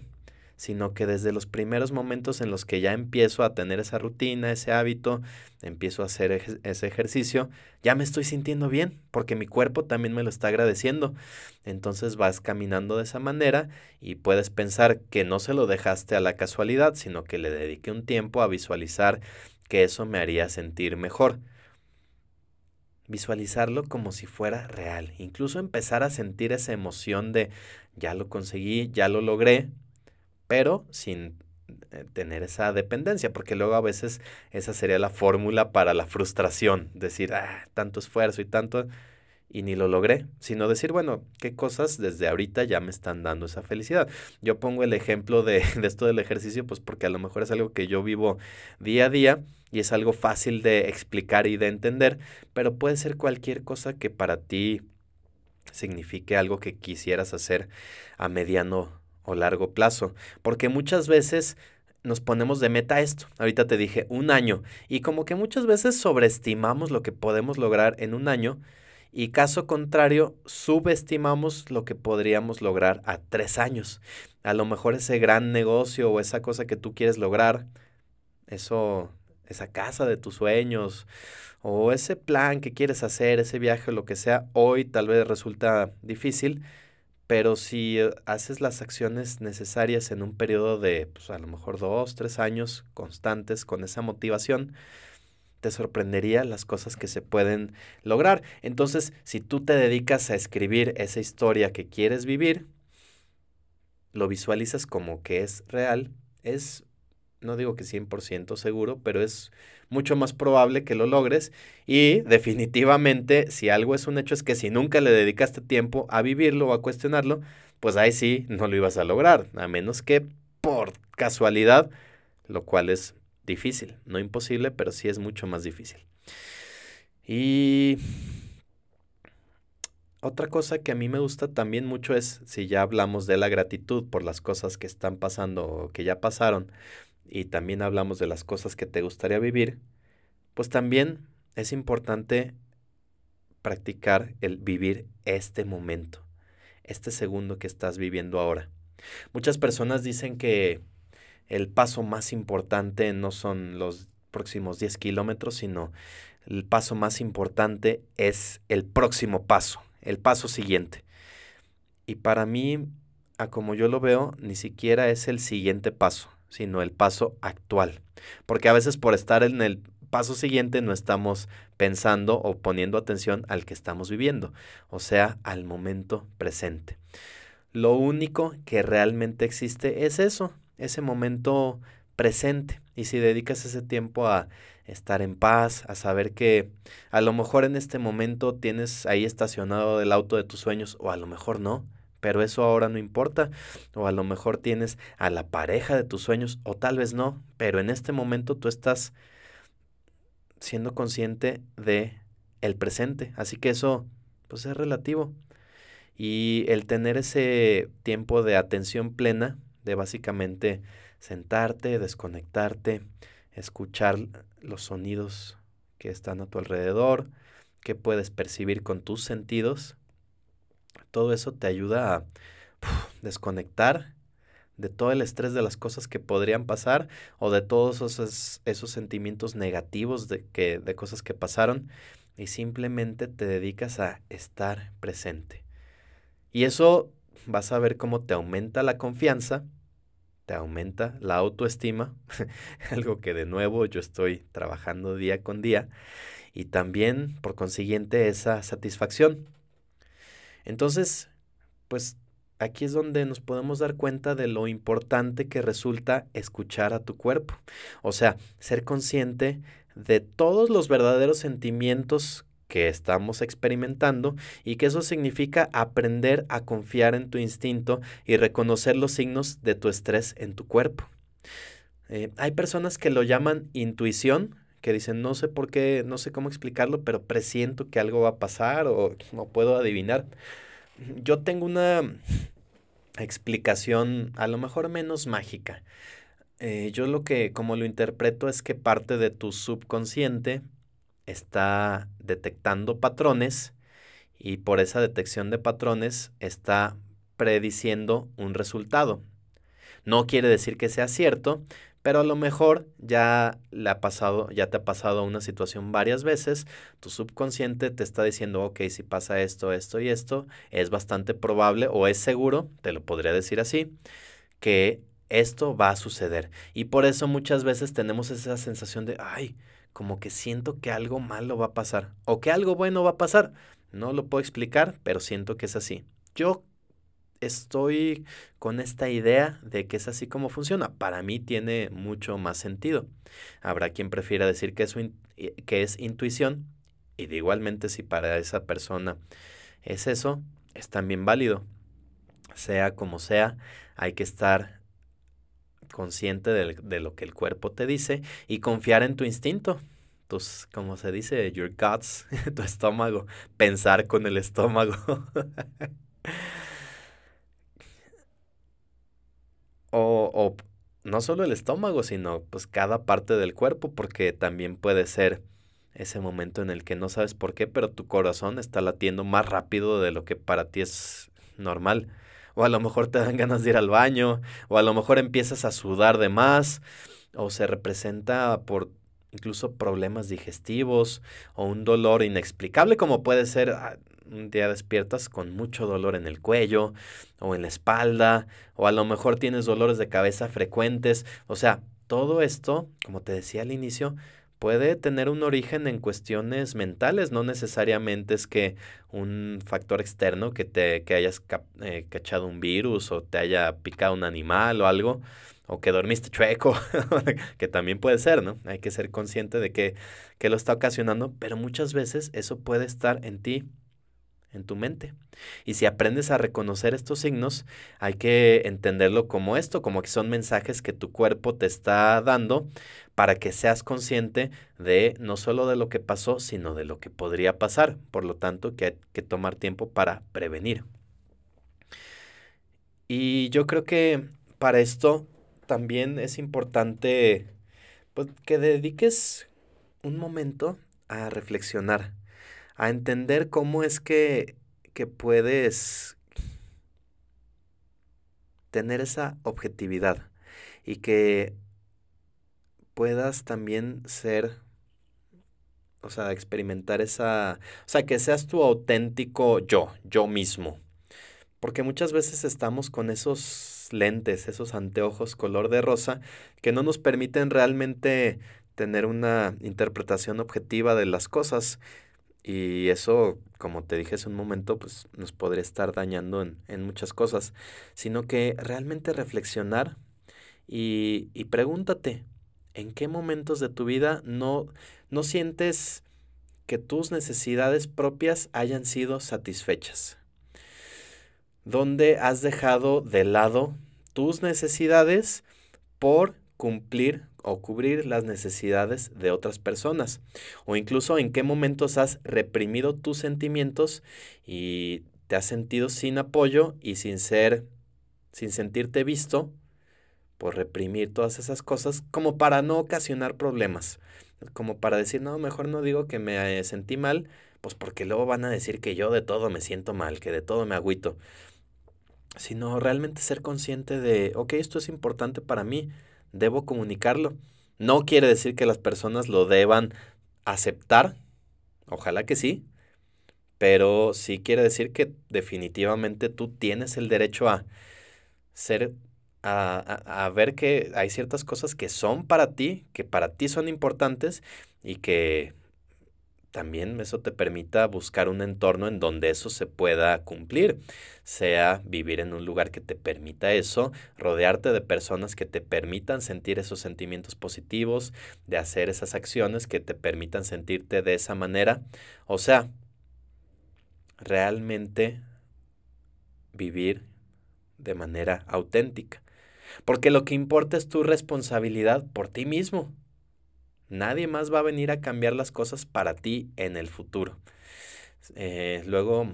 Speaker 1: sino que desde los primeros momentos en los que ya empiezo a tener esa rutina, ese hábito, empiezo a hacer ese ejercicio, ya me estoy sintiendo bien, porque mi cuerpo también me lo está agradeciendo. Entonces vas caminando de esa manera y puedes pensar que no se lo dejaste a la casualidad, sino que le dediqué un tiempo a visualizar que eso me haría sentir mejor visualizarlo como si fuera real, incluso empezar a sentir esa emoción de ya lo conseguí, ya lo logré, pero sin eh, tener esa dependencia, porque luego a veces esa sería la fórmula para la frustración, decir, ah, tanto esfuerzo y tanto, y ni lo logré, sino decir, bueno, qué cosas desde ahorita ya me están dando esa felicidad. Yo pongo el ejemplo de, *laughs* de esto del ejercicio, pues porque a lo mejor es algo que yo vivo día a día y es algo fácil de explicar y de entender, pero puede ser cualquier cosa que para ti signifique algo que quisieras hacer a mediano o largo plazo, porque muchas veces nos ponemos de meta esto. Ahorita te dije un año y como que muchas veces sobreestimamos lo que podemos lograr en un año y caso contrario subestimamos lo que podríamos lograr a tres años. A lo mejor ese gran negocio o esa cosa que tú quieres lograr, eso, esa casa de tus sueños o ese plan que quieres hacer, ese viaje o lo que sea, hoy tal vez resulta difícil pero si eh, haces las acciones necesarias en un periodo de, pues a lo mejor dos, tres años constantes con esa motivación, te sorprendería las cosas que se pueden lograr. Entonces, si tú te dedicas a escribir esa historia que quieres vivir, lo visualizas como que es real, es, no digo que 100% seguro, pero es mucho más probable que lo logres. Y definitivamente, si algo es un hecho, es que si nunca le dedicaste tiempo a vivirlo o a cuestionarlo, pues ahí sí no lo ibas a lograr, a menos que por casualidad, lo cual es difícil, no imposible, pero sí es mucho más difícil. Y otra cosa que a mí me gusta también mucho es, si ya hablamos de la gratitud por las cosas que están pasando o que ya pasaron, y también hablamos de las cosas que te gustaría vivir, pues también es importante practicar el vivir este momento, este segundo que estás viviendo ahora. Muchas personas dicen que el paso más importante no son los próximos 10 kilómetros, sino el paso más importante es el próximo paso, el paso siguiente. Y para mí, a como yo lo veo, ni siquiera es el siguiente paso, sino el paso actual. Porque a veces por estar en el paso siguiente no estamos pensando o poniendo atención al que estamos viviendo, o sea, al momento presente. Lo único que realmente existe es eso, ese momento presente. Y si dedicas ese tiempo a estar en paz, a saber que a lo mejor en este momento tienes ahí estacionado el auto de tus sueños o a lo mejor no, pero eso ahora no importa. O a lo mejor tienes a la pareja de tus sueños o tal vez no, pero en este momento tú estás siendo consciente de el presente, así que eso pues es relativo. Y el tener ese tiempo de atención plena, de básicamente sentarte, desconectarte, escuchar los sonidos que están a tu alrededor, que puedes percibir con tus sentidos, todo eso te ayuda a desconectar de todo el estrés de las cosas que podrían pasar o de todos esos, esos sentimientos negativos de, que, de cosas que pasaron y simplemente te dedicas a estar presente. Y eso vas a ver cómo te aumenta la confianza, te aumenta la autoestima, *laughs* algo que de nuevo yo estoy trabajando día con día, y también por consiguiente esa satisfacción. Entonces, pues aquí es donde nos podemos dar cuenta de lo importante que resulta escuchar a tu cuerpo. O sea, ser consciente de todos los verdaderos sentimientos que estamos experimentando y que eso significa aprender a confiar en tu instinto y reconocer los signos de tu estrés en tu cuerpo. Eh, hay personas que lo llaman intuición, que dicen no sé por qué, no sé cómo explicarlo, pero presiento que algo va a pasar o no puedo adivinar. Yo tengo una explicación a lo mejor menos mágica. Eh, yo lo que, como lo interpreto, es que parte de tu subconsciente está detectando patrones y por esa detección de patrones está prediciendo un resultado. No quiere decir que sea cierto, pero a lo mejor ya le ha pasado, ya te ha pasado una situación varias veces, tu subconsciente te está diciendo, ok, si pasa esto, esto y esto, es bastante probable o es seguro, te lo podría decir así, que esto va a suceder. Y por eso muchas veces tenemos esa sensación de, ay, como que siento que algo malo va a pasar o que algo bueno va a pasar. No lo puedo explicar, pero siento que es así. Yo estoy con esta idea de que es así como funciona. Para mí tiene mucho más sentido. Habrá quien prefiera decir que es, que es intuición y de igualmente si para esa persona es eso, es también válido. Sea como sea, hay que estar consciente de, lo que el cuerpo te dice y confiar en tu instinto. Tus, como se dice, your guts, *laughs* tu estómago, pensar con el estómago. *laughs* o, o no solo el estómago, sino pues cada parte del cuerpo, porque también puede ser ese momento en el que no sabes por qué, pero tu corazón está latiendo más rápido de lo que para ti es normal. O a lo mejor te dan ganas de ir al baño, o a lo mejor empiezas a sudar de más, o se representa por incluso problemas digestivos o un dolor inexplicable como puede ser ah, un día despiertas con mucho dolor en el cuello o en la espalda o a lo mejor tienes dolores de cabeza frecuentes, o sea, todo esto, como te decía al inicio, puede tener un origen en cuestiones mentales, no necesariamente es que un factor externo que te que hayas eh, cachado un virus o te haya picado un animal o algo o que dormiste chueco, *laughs* que también puede ser, ¿no? Hay que ser consciente de que, que lo está ocasionando, pero muchas veces eso puede estar en ti, en tu mente. Y si aprendes a reconocer estos signos, hay que entenderlo como esto, como que son mensajes que tu cuerpo te está dando para que seas consciente de no solo de lo que pasó, sino de lo que podría pasar. Por lo tanto, que hay que tomar tiempo para prevenir. Y yo creo que para esto también es importante pues, que dediques un momento a reflexionar, a entender cómo es que, que puedes tener esa objetividad y que puedas también ser, o sea, experimentar esa, o sea, que seas tu auténtico yo, yo mismo. Porque muchas veces estamos con esos lentes, esos anteojos color de rosa, que no nos permiten realmente tener una interpretación objetiva de las cosas. Y eso, como te dije hace un momento, pues nos podría estar dañando en, en muchas cosas. Sino que realmente reflexionar y, y pregúntate, ¿en qué momentos de tu vida no, no sientes que tus necesidades propias hayan sido satisfechas? ¿Dónde has dejado de lado tus necesidades por cumplir o cubrir las necesidades de otras personas. O incluso en qué momentos has reprimido tus sentimientos y te has sentido sin apoyo y sin ser, sin sentirte visto por reprimir todas esas cosas como para no ocasionar problemas. Como para decir, no, mejor no digo que me sentí mal, pues porque luego van a decir que yo de todo me siento mal, que de todo me agüito. Sino realmente ser consciente de, ok, esto es importante para mí, debo comunicarlo. No quiere decir que las personas lo deban aceptar, ojalá que sí, pero sí quiere decir que definitivamente tú tienes el derecho a ser, a, a, ver que hay ciertas cosas que son para ti, que para ti son importantes y que también eso te permita buscar un entorno en donde eso se pueda cumplir, sea vivir en un lugar que te permita eso, rodearte de personas que te permitan sentir esos sentimientos positivos, de hacer esas acciones que te permitan sentirte de esa manera, o sea, realmente vivir de manera auténtica. Porque lo que importa es tu responsabilidad por ti mismo. Nadie más va a venir a cambiar las cosas para ti en el futuro. Eh, luego,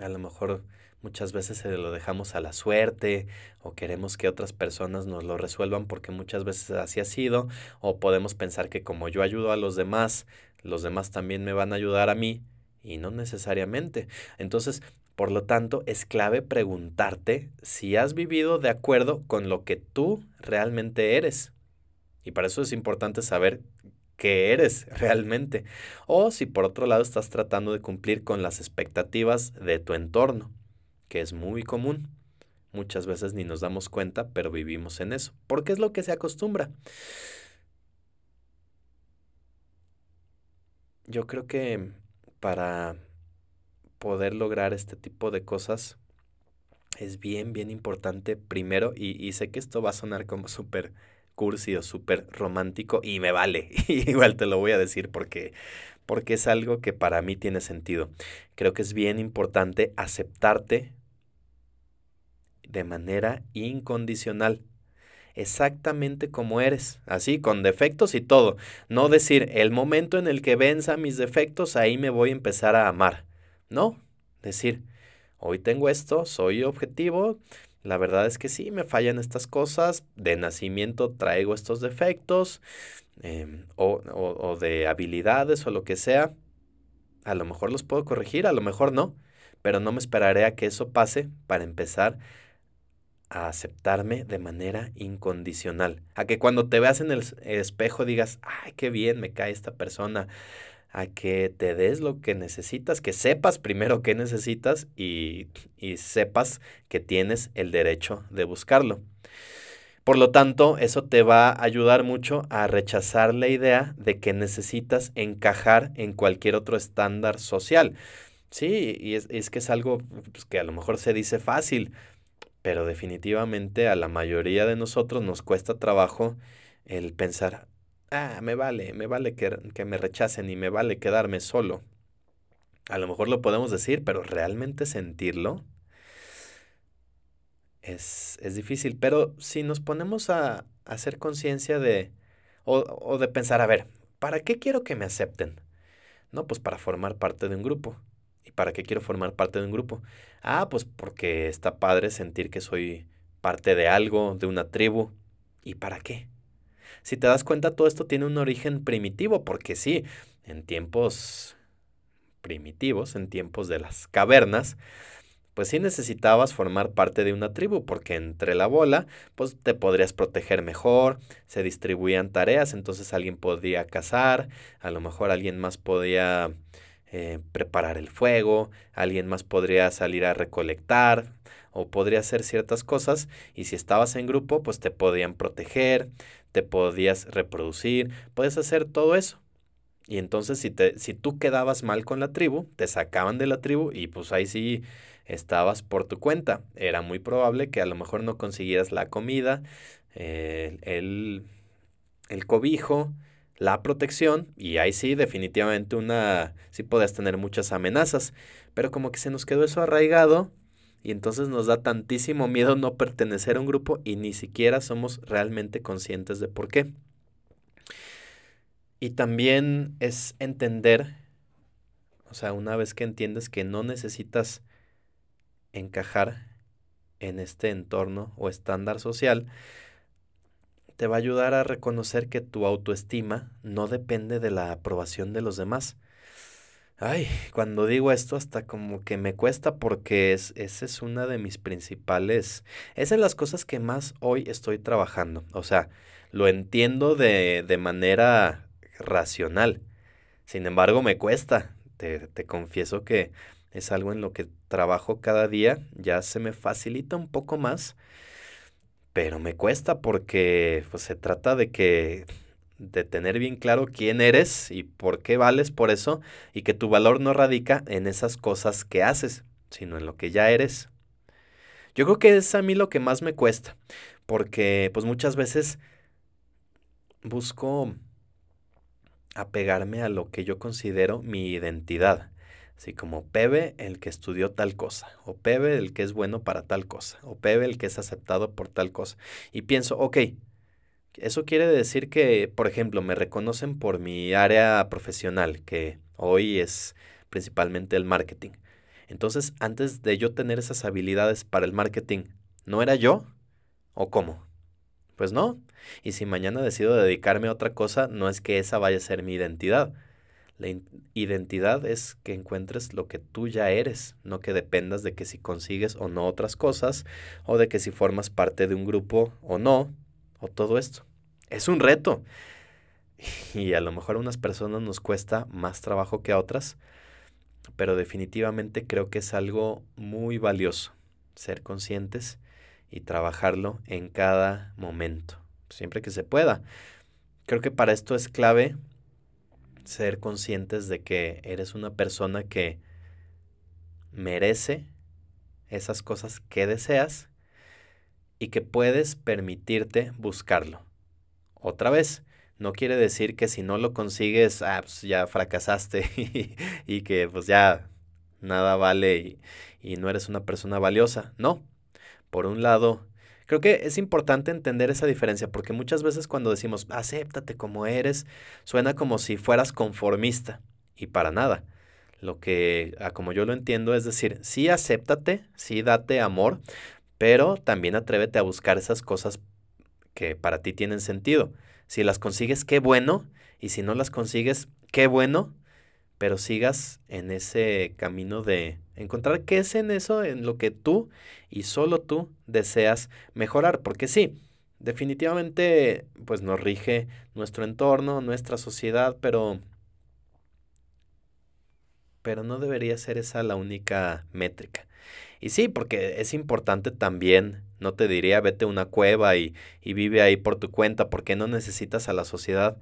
Speaker 1: a lo mejor muchas veces se lo dejamos a la suerte o queremos que otras personas nos lo resuelvan porque muchas veces así ha sido o podemos pensar que como yo ayudo a los demás, los demás también me van a ayudar a mí y no necesariamente. Entonces, por lo tanto, es clave preguntarte si has vivido de acuerdo con lo que tú realmente eres. Y para eso es importante saber qué eres realmente. O si por otro lado estás tratando de cumplir con las expectativas de tu entorno, que es muy común. Muchas veces ni nos damos cuenta, pero vivimos en eso, porque es lo que se acostumbra. Yo creo que para poder lograr este tipo de cosas es bien, bien importante primero, y, y sé que esto va a sonar como súper cursi o súper romántico y me vale. *laughs* Igual te lo voy a decir porque, porque es algo que para mí tiene sentido. Creo que es bien importante aceptarte de manera incondicional. Exactamente como eres, así, con defectos y todo. No decir, el momento en el que venza mis defectos, ahí me voy a empezar a amar. No, decir, hoy tengo esto, soy objetivo, la verdad es que sí, me fallan estas cosas. De nacimiento traigo estos defectos em, o, o, de habilidades o lo que sea. A lo mejor los puedo corregir, a lo mejor no. Pero no me esperaré a que eso pase para empezar a aceptarme de manera incondicional. A que cuando te veas en el espejo digas, ay, qué bien me cae esta persona a que te des lo que necesitas, que sepas primero qué necesitas y, y, sepas que tienes el derecho de buscarlo. Por lo tanto, eso te va a ayudar mucho a rechazar la idea de que necesitas encajar en cualquier otro estándar social. Sí, y es, es que es algo pues, que a lo mejor se dice fácil, pero definitivamente a la mayoría de nosotros nos cuesta trabajo el pensar, ah, me vale, me vale que, que me rechacen y me vale quedarme solo. A lo mejor lo podemos decir, pero realmente sentirlo es, es difícil. Pero si nos ponemos a, hacer conciencia de, o, o de pensar, a ver, ¿para qué quiero que me acepten? No, pues para formar parte de un grupo. ¿Y para qué quiero formar parte de un grupo? Ah, pues porque está padre sentir que soy parte de algo, de una tribu. ¿Y para qué? Si te das cuenta, todo esto tiene un origen primitivo, porque sí, en tiempos primitivos, en tiempos de las cavernas, pues sí necesitabas formar parte de una tribu, porque entre la bola, pues te podrías proteger mejor, se distribuían tareas, entonces alguien podía cazar, a lo mejor alguien más podía eh, preparar el fuego, alguien más podría salir a recolectar o podría hacer ciertas cosas y si estabas en grupo, pues te podían proteger, te podías reproducir, puedes hacer todo eso. Y entonces si, te, si tú quedabas mal con la tribu, te sacaban de la tribu y pues ahí sí estabas por tu cuenta. Era muy probable que a lo mejor no consiguieras la comida, el, el cobijo, la protección y ahí sí definitivamente una, sí podías tener muchas amenazas, pero como que se nos quedó eso arraigado y entonces nos da tantísimo miedo no pertenecer a un grupo y ni siquiera somos realmente conscientes de por qué. Y también es entender, o sea, una vez que entiendes que no necesitas encajar en este entorno o estándar social, te va a ayudar a reconocer que tu autoestima no depende de la aprobación de los demás. Ay, cuando digo esto hasta como que me cuesta porque es, esa es una de mis principales, es las cosas que más hoy estoy trabajando. O sea, lo entiendo de, de manera racional. Sin embargo, me cuesta. Te, te confieso que es algo en lo que trabajo cada día. Ya se me facilita un poco más pero me cuesta porque pues, se trata de que de tener bien claro quién eres y por qué vales por eso y que tu valor no radica en esas cosas que haces, sino en lo que ya eres. Yo creo que es a mí lo que más me cuesta, porque pues muchas veces busco apegarme a lo que yo considero mi identidad. Así como Pebe el que estudió tal cosa, o Pebe el que es bueno para tal cosa, o Pebe el que es aceptado por tal cosa. Y pienso, ok, eso quiere decir que, por ejemplo, me reconocen por mi área profesional, que hoy es principalmente el marketing. Entonces, antes de yo tener esas habilidades para el marketing, ¿no era yo? ¿O cómo? Pues no. Y si mañana decido dedicarme a otra cosa, no es que esa vaya a ser mi identidad la identidad es que encuentres lo que tú ya eres, no que dependas de que si consigues o no otras cosas, o de que si formas parte de un grupo o no, o todo esto. Es un reto. *laughs* Y a lo mejor a unas personas nos cuesta más trabajo que a otras, pero definitivamente creo que es algo muy valioso ser conscientes y trabajarlo en cada momento, siempre que se pueda. Creo que para esto es clave ser conscientes de que eres una persona que merece esas cosas que deseas y que puedes permitirte buscarlo. Otra vez, no quiere decir que si no lo consigues, ah, pues ya fracasaste *laughs* y, que pues ya nada vale y, y no eres una persona valiosa. No. Por un lado, Creo que es importante entender esa diferencia porque muchas veces cuando decimos acéptate como eres, suena como si fueras conformista y para nada. Lo que, como yo lo entiendo, es decir, sí acéptate, sí date amor, pero también atrévete a buscar esas cosas que para ti tienen sentido. Si las consigues, qué bueno, y si no las consigues, qué bueno, pero sigas en ese camino de encontrar qué es en eso, en lo que tú y solo tú deseas mejorar, porque sí, definitivamente pues nos rige nuestro entorno, nuestra sociedad, pero pero no debería ser esa la única métrica. Y sí, porque es importante también, no te diría vete a una cueva y, y vive ahí por tu cuenta, porque no necesitas a la sociedad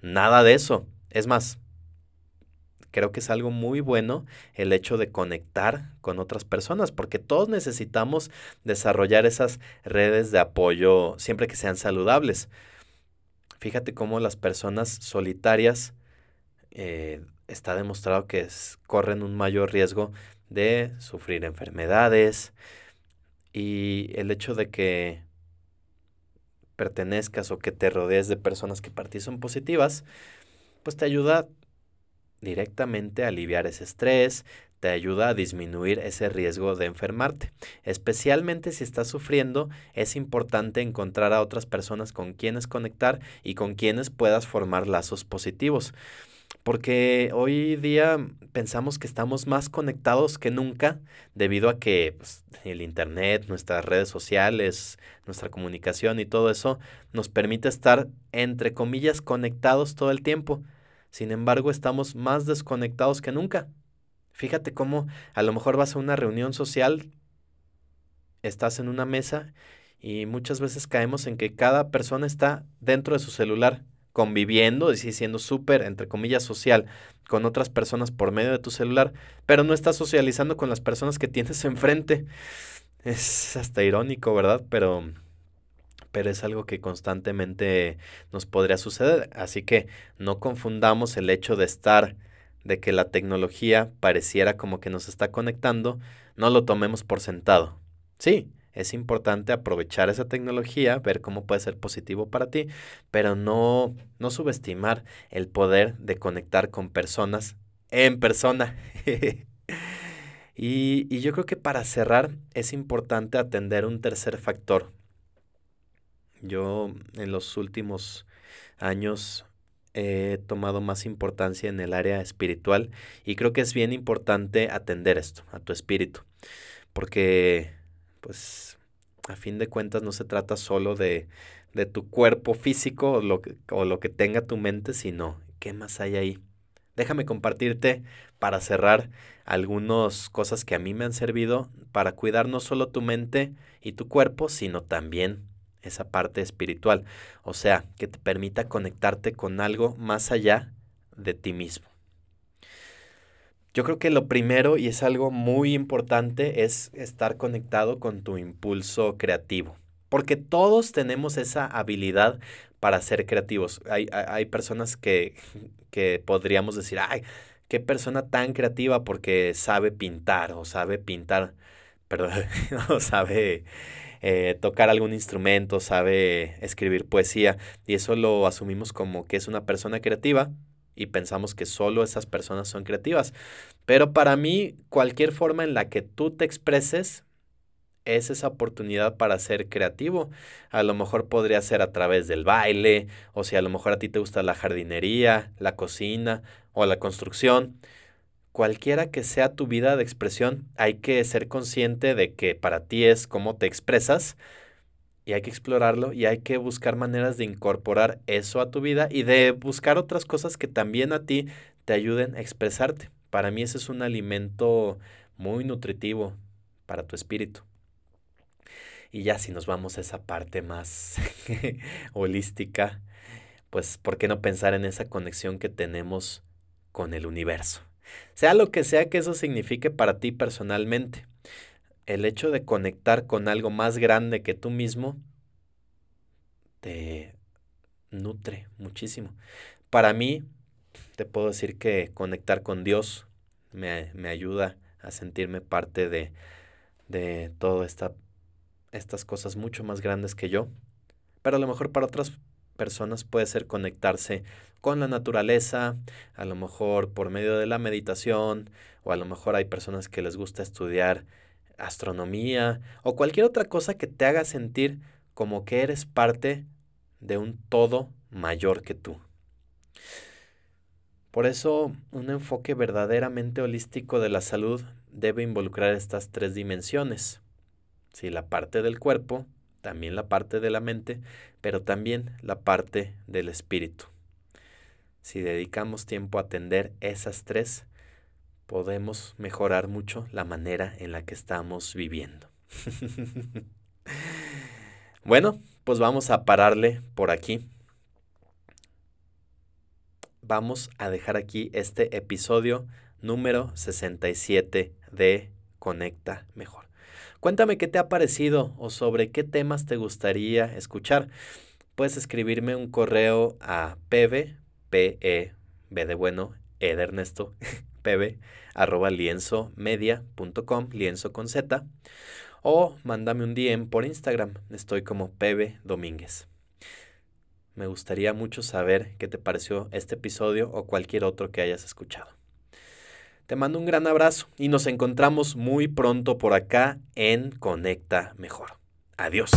Speaker 1: nada de eso. Es más, creo que es algo muy bueno el hecho de conectar con otras personas, porque todos necesitamos desarrollar esas redes de apoyo siempre que sean saludables. Fíjate cómo las personas solitarias eh, está demostrado que corren un mayor riesgo de sufrir enfermedades y el hecho de que pertenezcas o que te rodees de personas que para ti son positivas, pues te ayuda directamente a aliviar ese estrés, te ayuda a disminuir ese riesgo de enfermarte. Especialmente si estás sufriendo, es importante encontrar a otras personas con quienes conectar y con quienes puedas formar lazos positivos. Porque hoy día pensamos que estamos más conectados que nunca debido a que pues, el Internet, nuestras redes sociales, nuestra comunicación y todo eso nos permite estar, entre comillas, conectados todo el tiempo. Sin embargo, estamos más desconectados que nunca. Fíjate cómo a lo mejor vas a una reunión social, estás en una mesa y muchas veces caemos en que cada persona está dentro de su celular conviviendo, y siendo súper, entre comillas, social con otras personas por medio de tu celular, pero no estás socializando con las personas que tienes *laughs* enfrente. Es hasta irónico, ¿verdad? Pero, pero es algo que constantemente nos podría suceder. Así que no confundamos el hecho de estar, de que la tecnología pareciera como que nos está conectando, no lo tomemos por sentado. Sí, es importante aprovechar esa tecnología, ver cómo puede ser positivo para ti, pero no, no subestimar el poder de conectar con personas en persona. *laughs* y, y yo creo que para cerrar es importante atender un tercer factor. Yo en los últimos años he tomado más importancia en el área espiritual y creo que es bien importante atender esto, a tu espíritu, porque pues a fin de cuentas no se trata solo de, de tu cuerpo físico o lo, que, o lo que tenga tu mente, sino qué más hay ahí. Déjame compartirte para cerrar algunas cosas que a mí me han servido para cuidar no solo tu mente y tu cuerpo, sino también esa parte espiritual. O sea, que te permita conectarte con algo más allá de ti mismo. Yo creo que lo primero, y es algo muy importante, es estar conectado con tu impulso creativo. Porque todos tenemos esa habilidad para ser creativos. Hay, hay personas que, que podríamos decir, ay, qué persona tan creativa porque sabe pintar o sabe pintar, perdón, *laughs* o sabe eh, tocar algún instrumento, sabe escribir poesía y eso lo asumimos como que es una persona creativa y pensamos que solo esas personas son creativas. Pero para mí, cualquier forma en la que tú te expreses es esa oportunidad para ser creativo. A lo mejor podría ser a través del baile, o si a lo mejor a ti te gusta la jardinería, la cocina o la construcción. Cualquiera que sea tu vida de expresión, hay que ser consciente de que para ti es cómo te expresas, y hay que explorarlo y hay que buscar maneras de incorporar eso a tu vida y de buscar otras cosas que también a ti te ayuden a expresarte. Para mí ese es un alimento muy nutritivo para tu espíritu. Y ya si nos vamos a esa parte más *laughs* holística, pues ¿por qué no pensar en esa conexión que tenemos con el universo? Sea lo que sea que eso signifique para ti personalmente el hecho de conectar con algo más grande que tú mismo te nutre muchísimo. Para mí, te puedo decir que conectar con Dios me, ayuda a sentirme parte de, de todas esta, estas cosas mucho más grandes que yo. Pero a lo mejor para otras personas puede ser conectarse con la naturaleza, a lo mejor por medio de la meditación, o a lo mejor hay personas que les gusta estudiar astronomía o cualquier otra cosa que te haga sentir como que eres parte de un todo mayor que tú. Por eso, un enfoque verdaderamente holístico de la salud debe involucrar estas tres dimensiones. Sí, la parte del cuerpo, también la parte de la mente, pero también la parte del espíritu. Si dedicamos tiempo a atender esas tres, podemos mejorar mucho la manera en la que estamos viviendo. *laughs* bueno, pues vamos a pararle por aquí. Vamos a dejar aquí este episodio número 67 de Conecta Mejor. Cuéntame qué te ha parecido o sobre qué temas te gustaría escuchar. Puedes escribirme un correo a pv, p -E, de bueno, Edernesto, pb, arroba lienzomedia.com, lienzo con z, o mándame un DM por Instagram, estoy como pb domínguez. Me gustaría mucho saber qué te pareció este episodio o cualquier otro que hayas escuchado. Te mando un gran abrazo y nos encontramos muy pronto por acá en Conecta Mejor. Adiós.